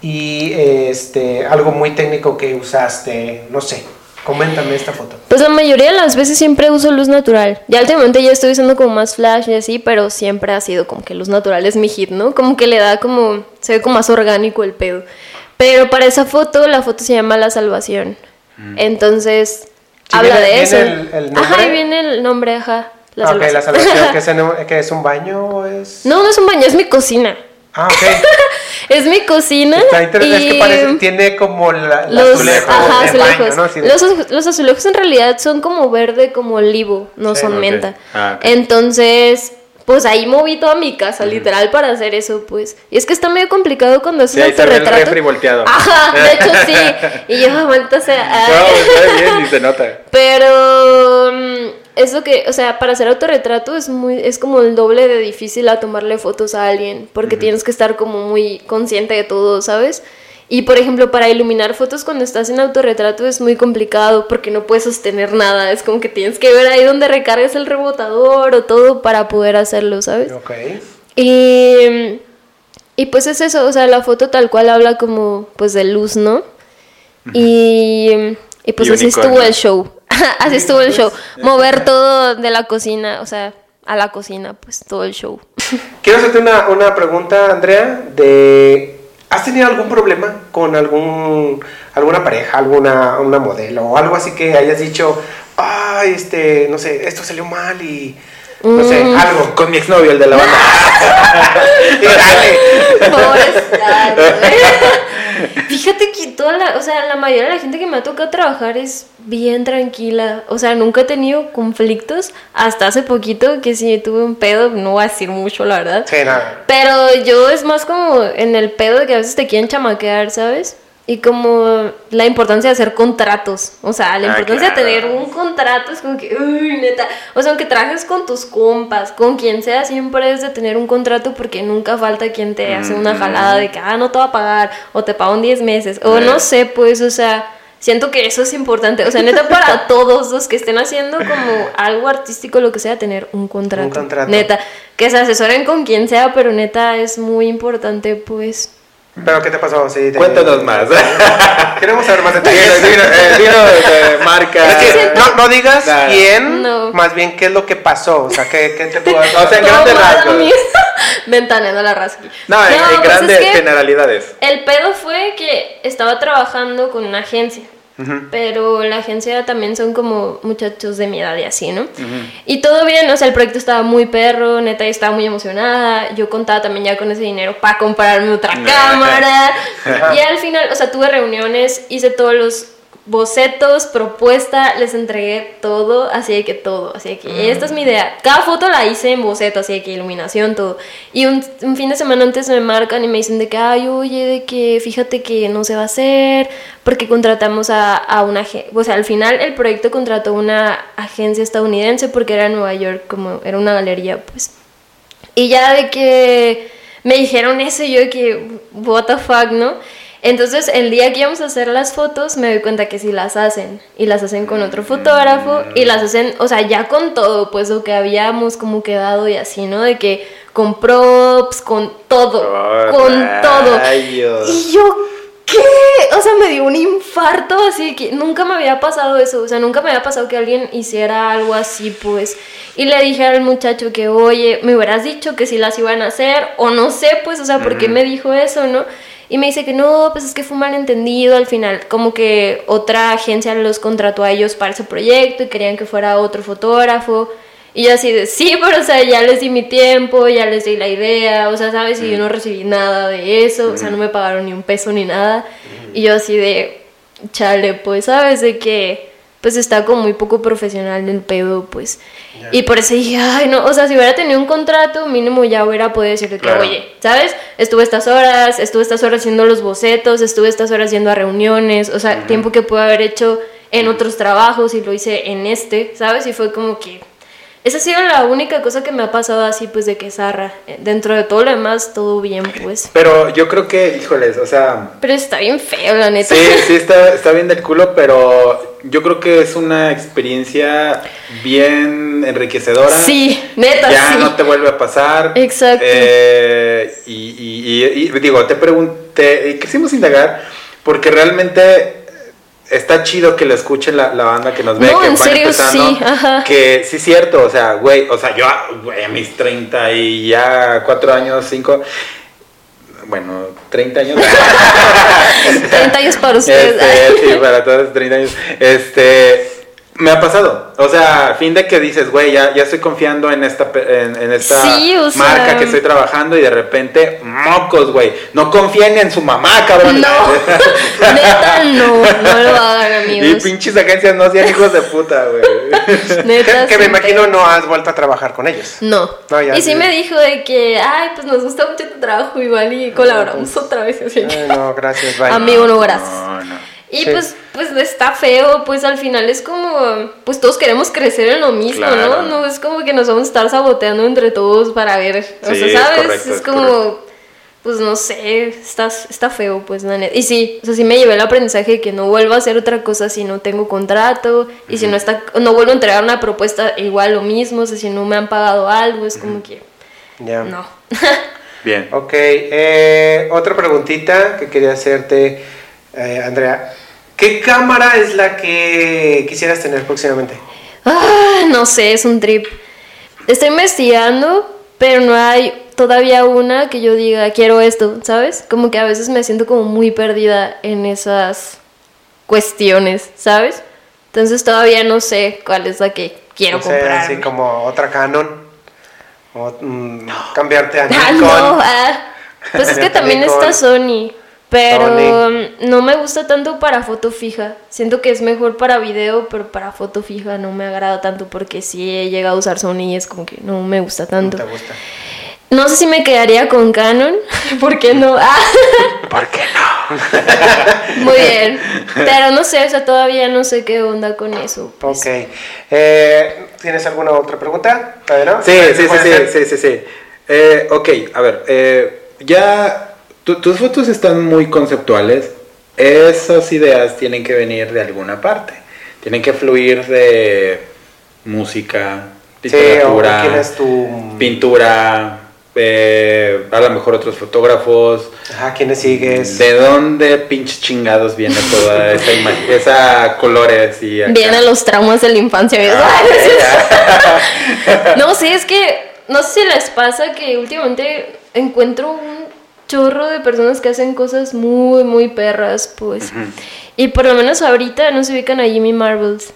Y este, algo muy técnico que usaste, no sé. Coméntame esta foto. Pues la mayoría de las veces siempre uso luz natural. Ya últimamente ya estoy usando como más flash y así, pero siempre ha sido como que luz natural es mi hit, ¿no? Como que le da como, se ve como más orgánico el pedo. Pero para esa foto, la foto se llama La Salvación. Mm. Entonces, habla de eso. El, el ajá, ahí viene el nombre, ajá. La salvación. la salvación, que es, un baño o es...? No, no es un baño, es mi cocina. Ah, ok. es mi cocina. Está interesante, es que parece, tiene como la, los, azulejos. los, azulejos en realidad son como verde, como olivo, no son menta. Ah, Entonces, pues ahí moví toda mi casa, literal, para hacer eso, pues. Y es que está medio complicado cuando haces sí, autorretrato. Se volteado. Ajá, de hecho sí. Y yo, vuelta, o sea. No, está bien y se nota. Pero mm, eso que, o sea, para hacer autorretrato es muy, es como el doble de difícil a tomarle fotos a alguien, porque tienes que estar como muy consciente de todo, ¿sabes? Y por ejemplo, para iluminar fotos cuando estás en autorretrato es muy complicado porque no puedes sostener nada. Es como que tienes que ver ahí donde recargues el rebotador o todo para poder hacerlo, ¿sabes? Ok. Y, y pues es eso, o sea, la foto tal cual habla como pues de luz, ¿no? Y, y pues así estuvo el show. Así estuvo el show. Mover todo de la cocina, o sea, a la cocina, pues todo el show. Quiero hacerte una, una pregunta, Andrea, de... ¿Has tenido algún problema con algún, alguna pareja, alguna una modelo o algo así que hayas dicho, ay, este, no sé, esto salió mal y no sé, mm. algo con mi exnovio, el de la banda. y dale. Fíjate que toda la, o sea, la mayoría de la gente que me ha tocado trabajar es bien tranquila. O sea, nunca he tenido conflictos. Hasta hace poquito que sí tuve un pedo, no voy a decir mucho, la verdad. Sí, nada. Pero yo es más como en el pedo de que a veces te quieren chamaquear, ¿sabes? Y como la importancia de hacer contratos. O sea, la ah, importancia de tener un contrato es como que, uy, neta. O sea, aunque trabajes con tus compas, con quien sea, siempre es de tener un contrato porque nunca falta quien te hace una jalada de que, ah, no te va a pagar, o te pago en 10 meses, o no sé, pues, o sea, siento que eso es importante. O sea, neta, para todos los que estén haciendo como algo artístico, lo que sea, tener un contrato. Un contrato. Neta, que se asesoren con quien sea, pero neta es muy importante, pues ¿Pero qué te pasó? Sí, de- Cuéntanos más. Queremos saber más detalles. Dinos, eh, marca. Es que no, no digas Nada. quién, No. más bien qué es lo que pasó. O sea, qué, qué te pudo O sea, en grandes rasgos. Ventaneando la raza aquí. No, en, en pues grandes es que generalidades. El pedo fue que estaba trabajando con una agencia. Pero la agencia también son como muchachos de mi edad y así, ¿no? Y todo bien, o sea, el proyecto estaba muy perro, neta, yo estaba muy emocionada. Yo contaba también ya con ese dinero para comprarme otra cámara. y al final, o sea, tuve reuniones, hice todos los bocetos, propuesta, les entregué todo, así de que todo, así de que esta es mi idea. Cada foto la hice en boceto, así de que iluminación, todo. Y un, fin de semana antes me marcan y me dicen de que, ay, oye, de que fíjate que no se va a hacer, porque contratamos a, a una o sea, al final el proyecto contrató una agencia estadounidense porque era en Nueva York, como era una galería, pues. Y ya de que me dijeron eso, yo de que, what the fuck, ¿no? Entonces, el día que íbamos a hacer las fotos, me doy cuenta que sí las hacen. Y las hacen con otro fotógrafo. Y las hacen, o sea, ya con todo, pues lo que habíamos como quedado y así, ¿no? De que con props, con todo. Oh, con todo. Y yo, ¿qué? O sea, me dio un infarto así que nunca me había pasado eso. O sea, nunca me había pasado que alguien hiciera algo así, pues. Y le dije al muchacho que, oye, me hubieras dicho que si las iban a hacer, o no sé, pues, o sea, ¿por qué me dijo eso, no? Y me dice que no, pues es que fue un malentendido al final. Como que otra agencia los contrató a ellos para ese proyecto y querían que fuera otro fotógrafo. Y yo así de, sí, pero o sea, ya les di mi tiempo, ya les di la idea, o sea, ¿sabes? Y yo no recibí nada de eso, o sea, no me pagaron ni un peso ni nada. Y yo así de, chale, pues, ¿sabes? De que, pues está como muy poco profesional el pedo, pues. Y por eso dije, ay, no, o sea, si hubiera tenido un contrato, mínimo ya hubiera podido decirle que, oye, ¿sabes? Estuve estas horas, estuve estas horas haciendo los bocetos, estuve estas horas yendo a reuniones, o sea, tiempo que pude haber hecho en otros trabajos y lo hice en este, ¿sabes? Y fue como que... Esa ha sido la única cosa que me ha pasado así, pues, de que zarra. Eh, Dentro de todo lo demás, todo bien, pues. Pero yo creo que, híjoles, o sea, Pero está bien feo, la neta. Sí, sí está, está bien del culo, pero yo creo que es una experiencia bien enriquecedora. Sí, neta, Ya sí. no te vuelve a pasar. Exacto. Eh, y, y- y- y digo, te pregunté, y quisimos indagar, porque realmente está chido que lo escuchen la, la banda que nos ve, No, que en van serio, empezando, sí, ajá. que sí es cierto, o sea, güey, o sea, yo güey, a mis 30 y ya 4 años, 5, bueno, 30 años. 30 años para ustedes. Este, sí, para todos 30 años. Este, me ha pasado. O sea, a fin de que dices, güey, ya, ya estoy confiando en esta, pe- en, en esta Sí, o sea- marca que estoy trabajando y de repente, mocos, güey. No confíen en su mamá, cabrón. No, neta, no, no lo hagan, y amigos. pinches agencias no sean hijos de puta, güey. Neta, Que me imagino no has vuelto a trabajar con ellos. No. No, ya y sí me dijo de que, ay, pues nos gusta mucho tu trabajo igual y colaboramos otra vez. Así que, Ay, no, gracias, bye. Amigo, no, gracias. No, no. Y Sí. pues, pues está feo, pues al final es como, pues todos queremos crecer en lo mismo, Claro. ¿no? No es como que nos vamos a estar saboteando entre todos para ver, o Sí, sea, es ¿sabes? correcto, es como, correcto. pues no sé, está, está feo, pues la neta. Y sí, o sea, sí me llevé el aprendizaje de que no vuelvo a hacer otra cosa si no tengo contrato y si no está, no vuelvo a entregar una propuesta igual lo mismo, o sea, si no me han pagado algo, es como que, Ya. no. Bien. Ok, eh, otra preguntita que quería hacerte, eh, Andrea. ¿Qué cámara es la que quisieras tener próximamente? Ah, no sé, es un trip. Estoy investigando, pero no hay todavía una que yo diga, quiero esto, ¿sabes? Como que a veces me siento como muy perdida en esas cuestiones, ¿sabes? Entonces todavía no sé cuál es la que quiero No sé, comprar. así como otra Canon. O mm, cambiarte a Ah, Nikon. no, ah, pues es que también está Sony. Pero no me gusta tanto para foto fija. Siento que es mejor para video, pero para foto fija no me agrada tanto porque sí he llegado a usar Sony y es como que no me gusta No tanto. te gusta. No sé si me quedaría con Canon. ¿Por qué no? Ah, ¿Por qué no? muy bien. Pero no sé, o sea, todavía no sé qué onda con eso. pues. Ok. Eh, ¿Tienes alguna otra pregunta? ¿Todavía no? Sí, ¿Se sí, sí, sí, sí, sí, sí. Eh, ok, a ver, eh, ya tu- tus fotos están muy conceptuales. Esas ideas tienen que venir de alguna parte. Tienen que fluir de música, Sí, literatura, quién es tu... pintura, eh, a lo mejor otros fotógrafos. Ajá, ¿quiénes sigues? ¿De dónde pinches chingados viene toda esa imagen, esa colores y acá? Vienen los traumas de la infancia. Ah, no, sí, es que no sé si les pasa que últimamente encuentro un chorro de personas que hacen cosas muy, muy perras, pues. Y por lo menos ahorita no se ubican a Jimmy Marbles.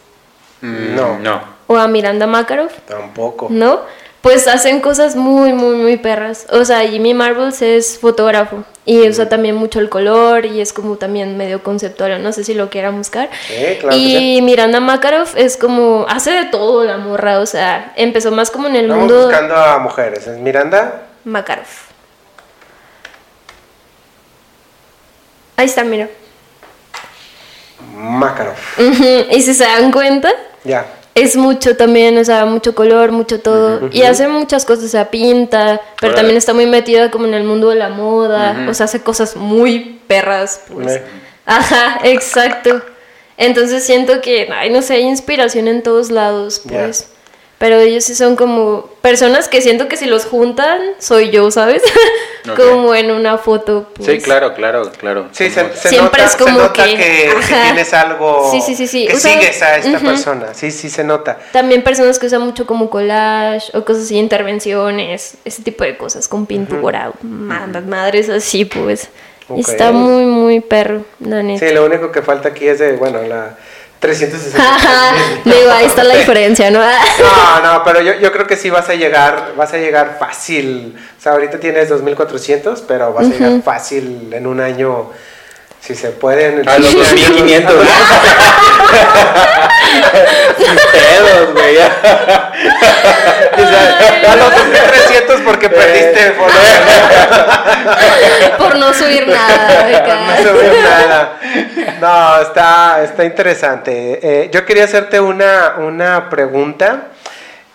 Mm, no. No. O a Miranda Makarov. Tampoco. ¿No? pues hacen cosas muy, muy, muy perras. O sea, Jimmy Marbles es fotógrafo y usa también mucho el color y es como también medio conceptual. No sé si lo quieran buscar. y Miranda Makarov es como, hace de todo la morra. O sea, empezó más como en el Estamos mundo. buscando a mujeres. ¿Es Miranda? Makarov. Ahí está, mira. Makarov. Y si se dan cuenta. Ya es mucho también, o sea, mucho color, mucho todo. Y hace muchas cosas, o sea, pinta, pero también está muy metida como en el mundo de la moda, o sea, hace cosas muy perras, pues. Ajá, exacto. Entonces siento que, ay, no sé, hay inspiración en todos lados, pues. Pero ellos sí son como personas que siento que si los juntan, soy yo, ¿sabes? como en una foto. Pues. Sí, claro, claro, claro. Sí, se, Siempre es como que, tienes algo sí, sí, sí, sí. que sigues a esta persona. Sí, sí, se nota. También personas que usan mucho como collage o cosas así, intervenciones, ese tipo de cosas con pintura, madres así, pues. Está muy, muy perro, la neta. Sí, lo único que falta aquí es de, bueno, la 360. Digo, ahí está la diferencia, ¿no? no, no, pero yo, yo creo que sí vas a llegar, vas a llegar fácil. O sea, ahorita tienes 2400, pero vas a llegar fácil en un año si se pueden. A los 2500. pedos, güey. A los 2300 porque perdiste por no subir nada. no subir nada. No, está, está interesante. Eh, yo quería hacerte una, una pregunta.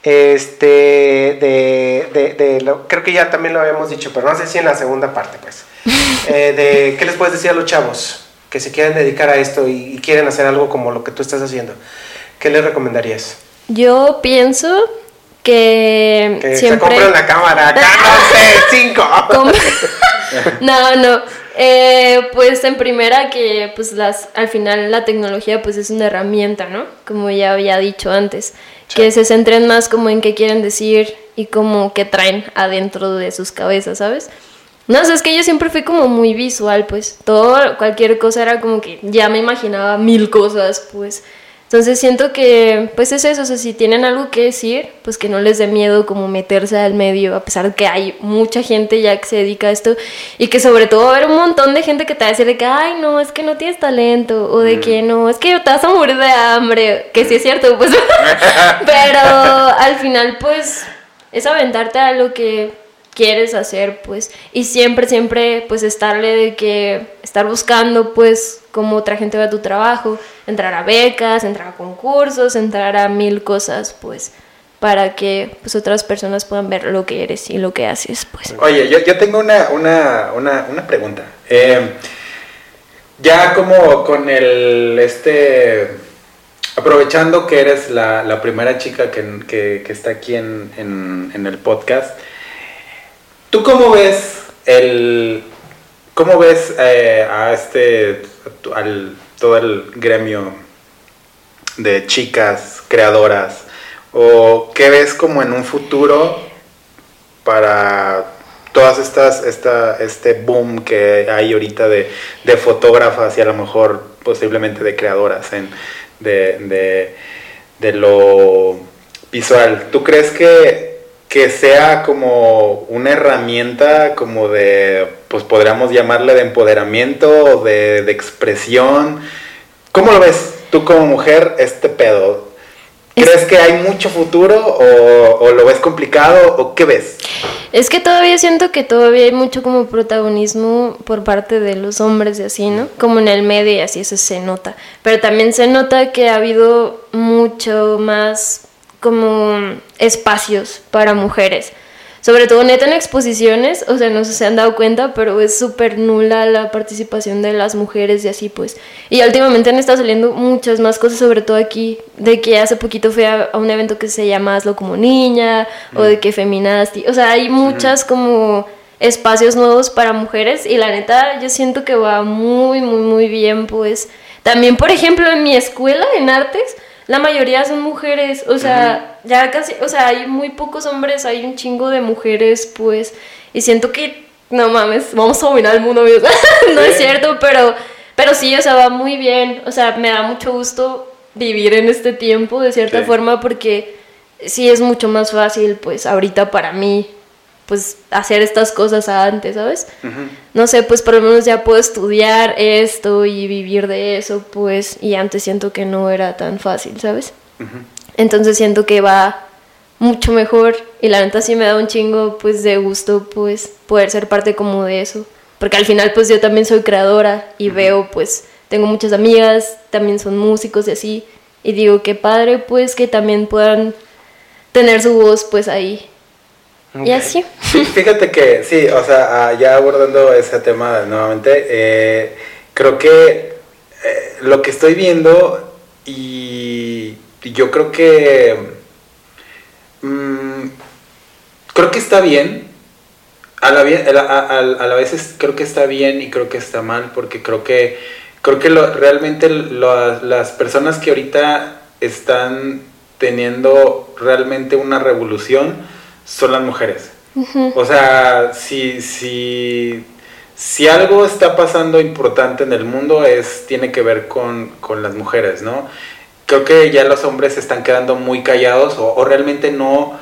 Este, de, de, de lo, creo que ya también lo habíamos dicho, pero no sé si en la segunda parte, pues. Eh, de qué les puedes decir a los chavos que se quieren dedicar a esto y, quieren hacer algo como lo que tú estás haciendo. ¿Qué les recomendarías? Yo pienso que, que siempre... se compren la cámara, acá no sé, cinco. no, no. Eh, pues en primera que pues las al final la tecnología pues es una herramienta, ¿no? Como ya había dicho antes, que se centren más como en qué quieren decir y como qué traen adentro de sus cabezas, ¿sabes? No, sé, es que yo siempre fui como muy visual, pues todo, cualquier cosa era como que ya me imaginaba mil cosas, pues. Entonces siento que, pues es eso, o sea, si tienen algo que decir, pues que no les dé miedo como meterse al medio, a pesar de que hay mucha gente ya que se dedica a esto y que sobre todo va a haber un montón de gente que te va a decir de que, ay, no, es que no tienes te o de que no, es que te vas a morir de hambre, que sí es cierto, pues, pero al final, pues, es aventarte a lo que quieres hacer, pues, y siempre, siempre, pues, estarle de que, estar buscando, pues, cómo otra gente ve tu trabajo, entrar a becas, entrar a concursos, entrar a mil cosas, pues, para que, pues, otras personas puedan ver lo que eres y lo que haces, pues. Oye, yo, yo tengo una, una, una, una pregunta. Eh, ya como con el, este, aprovechando que eres la, la primera chica que, que, está aquí en, en el podcast, ¿Tú cómo ves el. ¿Cómo ves eh, a este. al todo el gremio de chicas creadoras? ¿O qué ves como en un futuro para todas estas, esta, este boom que hay ahorita de, de fotógrafas y a lo mejor posiblemente de creadoras en, de, de, de lo visual? ¿Tú crees que que sea como una herramienta como de, pues podríamos llamarle de empoderamiento o de, expresión. ¿Cómo lo ves tú como mujer este pedo? ¿Crees que hay mucho futuro o, lo ves complicado o qué ves? Es que todavía siento que todavía hay mucho como protagonismo por parte de los hombres y así, ¿no? Como en el medio y así eso se nota. Pero también se nota que ha habido mucho más como espacios para mujeres. sobre todo neta en exposiciones, o sea, no sé si se han dado cuenta, pero es súper nula la participación de las mujeres y así pues. Y últimamente han estado saliendo muchas más cosas, sobre todo aquí, de que hace poquito fui a, un evento que se llama Hazlo como niña, o de que feminasti, o sea, hay muchas como espacios nuevos para mujeres y la neta yo siento que va muy, muy, muy bien pues. También, por ejemplo, en mi escuela, en artes, la mayoría son mujeres, o sea, ya casi, o sea, hay muy pocos hombres, hay un chingo de mujeres, pues, y siento que, no mames, vamos a dominar el mundo, no es cierto, pero, pero sí, o sea, va muy bien, o sea, me da mucho gusto vivir en este tiempo, de cierta forma, porque sí es mucho más fácil, pues, ahorita para mí, pues hacer estas cosas antes, ¿sabes? No sé, pues por lo menos ya puedo estudiar esto y vivir de eso, pues, y antes siento que no era tan fácil, ¿sabes? Entonces siento que va mucho mejor y la neta sí me da un chingo, pues, de gusto, pues, poder ser parte como de eso. Porque al final, pues, yo también soy creadora y veo, pues, tengo muchas amigas, también son músicos y así, y digo, qué padre, pues, que también puedan tener su voz, pues, ahí y así. Fíjate que sí, o sea, ah, ya abordando ese tema nuevamente, eh, creo que eh, lo que estoy viendo y, yo creo que mm, creo que está bien. A la, a, la vez creo que está bien y creo que está mal porque creo que creo que lo, realmente las personas que ahorita están teniendo realmente una revolución son las mujeres. O sea, si, si, si algo está pasando importante en el mundo es, tiene que ver con, las mujeres, ¿no? Creo que ya los hombres se están quedando muy callados o, realmente no...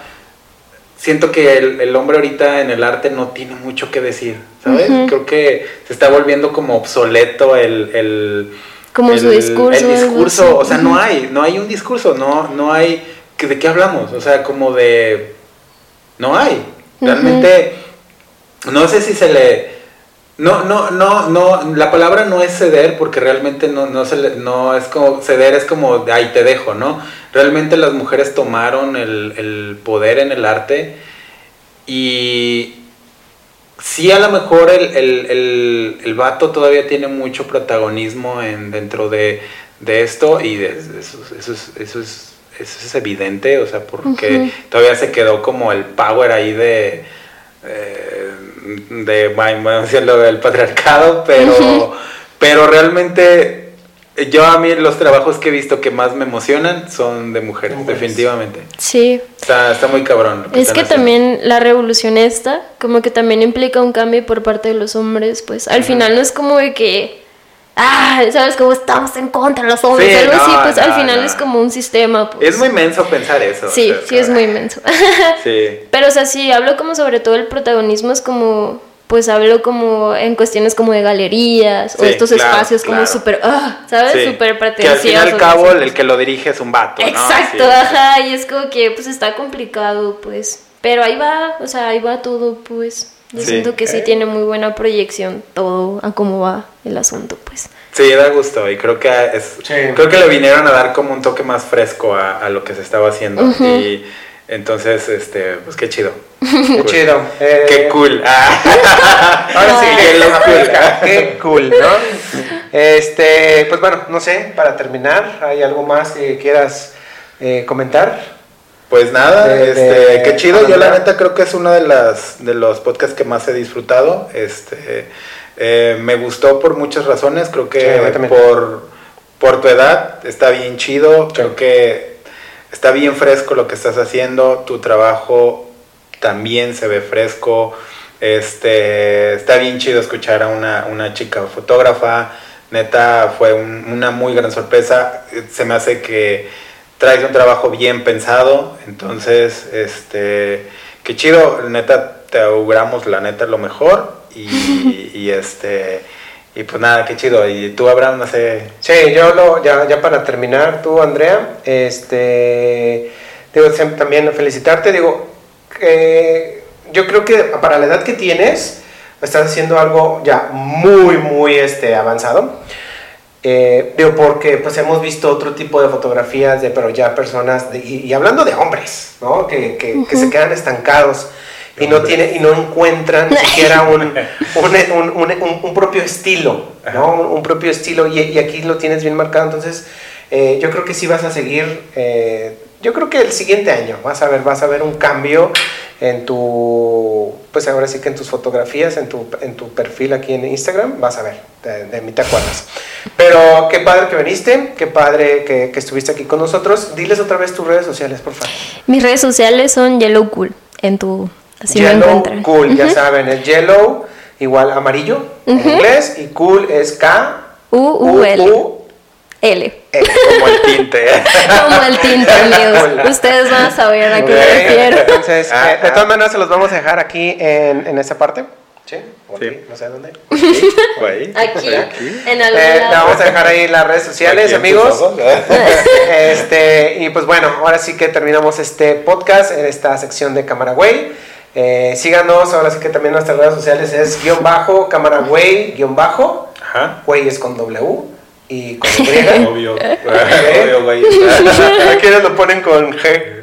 Siento que el, hombre ahorita en el arte no tiene mucho que decir, ¿sabes? Creo que se está volviendo como obsoleto el... como su discurso. El discurso, o sea, no hay, no hay un discurso, no, no hay... ¿De qué hablamos? O sea, como de no hay. Realmente, no sé si se le... No, no, no, no, la palabra no es ceder porque realmente no, no, se le, no es como, ceder es como, ahí te dejo, ¿no? Realmente las mujeres tomaron el, poder en el arte y sí a lo mejor el, el, el, vato todavía tiene mucho protagonismo en, dentro de, esto y eso, eso, eso es eso es evidente, o sea, porque todavía se quedó como el power ahí de, eh, de bueno, decirlo del patriarcado, pero, pero realmente yo a mí los trabajos que he visto que más me emocionan son de mujeres, definitivamente. Sí. Está, está muy cabrón. es que también la revolución esta, como que también implica un cambio por parte de los hombres, pues al final no es como de que ah, ¿sabes? cómo estamos en contra de los hombres, algo así, pues al final es como un sistema. Pues. Es muy menso pensar eso. Sí, sí, es muy menso. sí. Pero, o sea, sí, hablo como sobre todo el protagonismo, es como, pues hablo como en cuestiones como de galerías o estos espacios como súper, ah, ¿sabes? Súper pretenciosos. Que al fin y al cabo el que lo dirige es un vato, Exacto, ajá, y es como que pues está complicado, pues. Pero ahí va, o sea, ahí va todo, pues. Yo siento que sí tiene muy buena proyección todo a cómo va el asunto, pues. Sí, da gusto y creo que es, creo que le vinieron a dar como un toque más fresco a, lo que se estaba haciendo y entonces, este, pues qué chido. Qué chido. Eh, qué cool. Ah. Ahora sí, qué, qué cool, ¿no? Este, pues bueno, no sé, para terminar, ¿hay algo más que quieras eh, comentar? Pues nada, este, qué chido. Yo la neta creo que es uno de las de los podcasts que más he disfrutado. Este, eh, me gustó por muchas razones. Creo que por por tu edad está bien chido. Creo que está bien fresco lo que estás haciendo. Tu trabajo también se ve fresco. Este, está bien chido escuchar a una, una chica fotógrafa. Neta, fue una muy gran sorpresa. Se me hace que traes un trabajo bien pensado, entonces, este, qué chido, neta, te auguramos la neta lo mejor y, este, y pues nada, qué chido, y tú Abraham, no sé. Sí, yo lo, ya, ya para terminar, tú Andrea, este, digo, también felicitarte, digo, yo creo que para la edad que tienes, estás haciendo algo ya muy, muy este, avanzado. Eh, digo, porque pues hemos visto otro tipo de fotografías de, pero ya personas, y, hablando de hombres, ¿no? Que, que, que, se quedan estancados. y no tiene y no encuentran ni siquiera un, un, un, un, propio estilo, ¿no? Un, propio estilo y, y, aquí lo tienes bien marcado, entonces eh, yo creo que sí vas a seguir, eh, yo creo que el siguiente año vas a ver, vas a ver un cambio en tu, pues ahora sí que en tus fotografías, en tu, en tu perfil aquí en Instagram, vas a ver, de, de mí te acuerdas. Pero qué padre que viniste, qué padre que, que, estuviste aquí con nosotros. Diles otra vez tus redes sociales, por favor. Mis redes sociales son Yellow Cool, en tu, así Yellow Cool, ya saben, es Yellow igual amarillo en inglés y Cool es K U U L. U, L. como el tinte. como el tinte, amigos. Ustedes van a saber a qué me refiero. Entonces, eh, de todas maneras, se los vamos a dejar aquí en, en esta parte. ¿Sí? sí. No sé dónde. Aquí. aquí. En algún eh, vamos a dejar ahí las redes sociales, amigos. este, y pues bueno, ahora sí que terminamos este podcast en esta sección de Camaragüey. Eh, síganos, ahora sí que también nuestras redes sociales es guion bajo, Camaragüey, guion bajo. Ajá. Güey es con W y con Y. Obvio. Obvio, güey. Aquí lo ponen con G.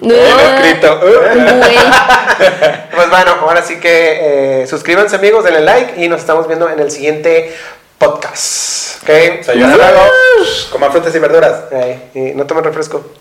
No. escrito. pues bueno, ahora sí que eh, suscríbanse amigos, denle like y nos estamos viendo en el siguiente podcast. ¿Ok? Hasta luego. Coman frutas y verduras. y no tomen refresco.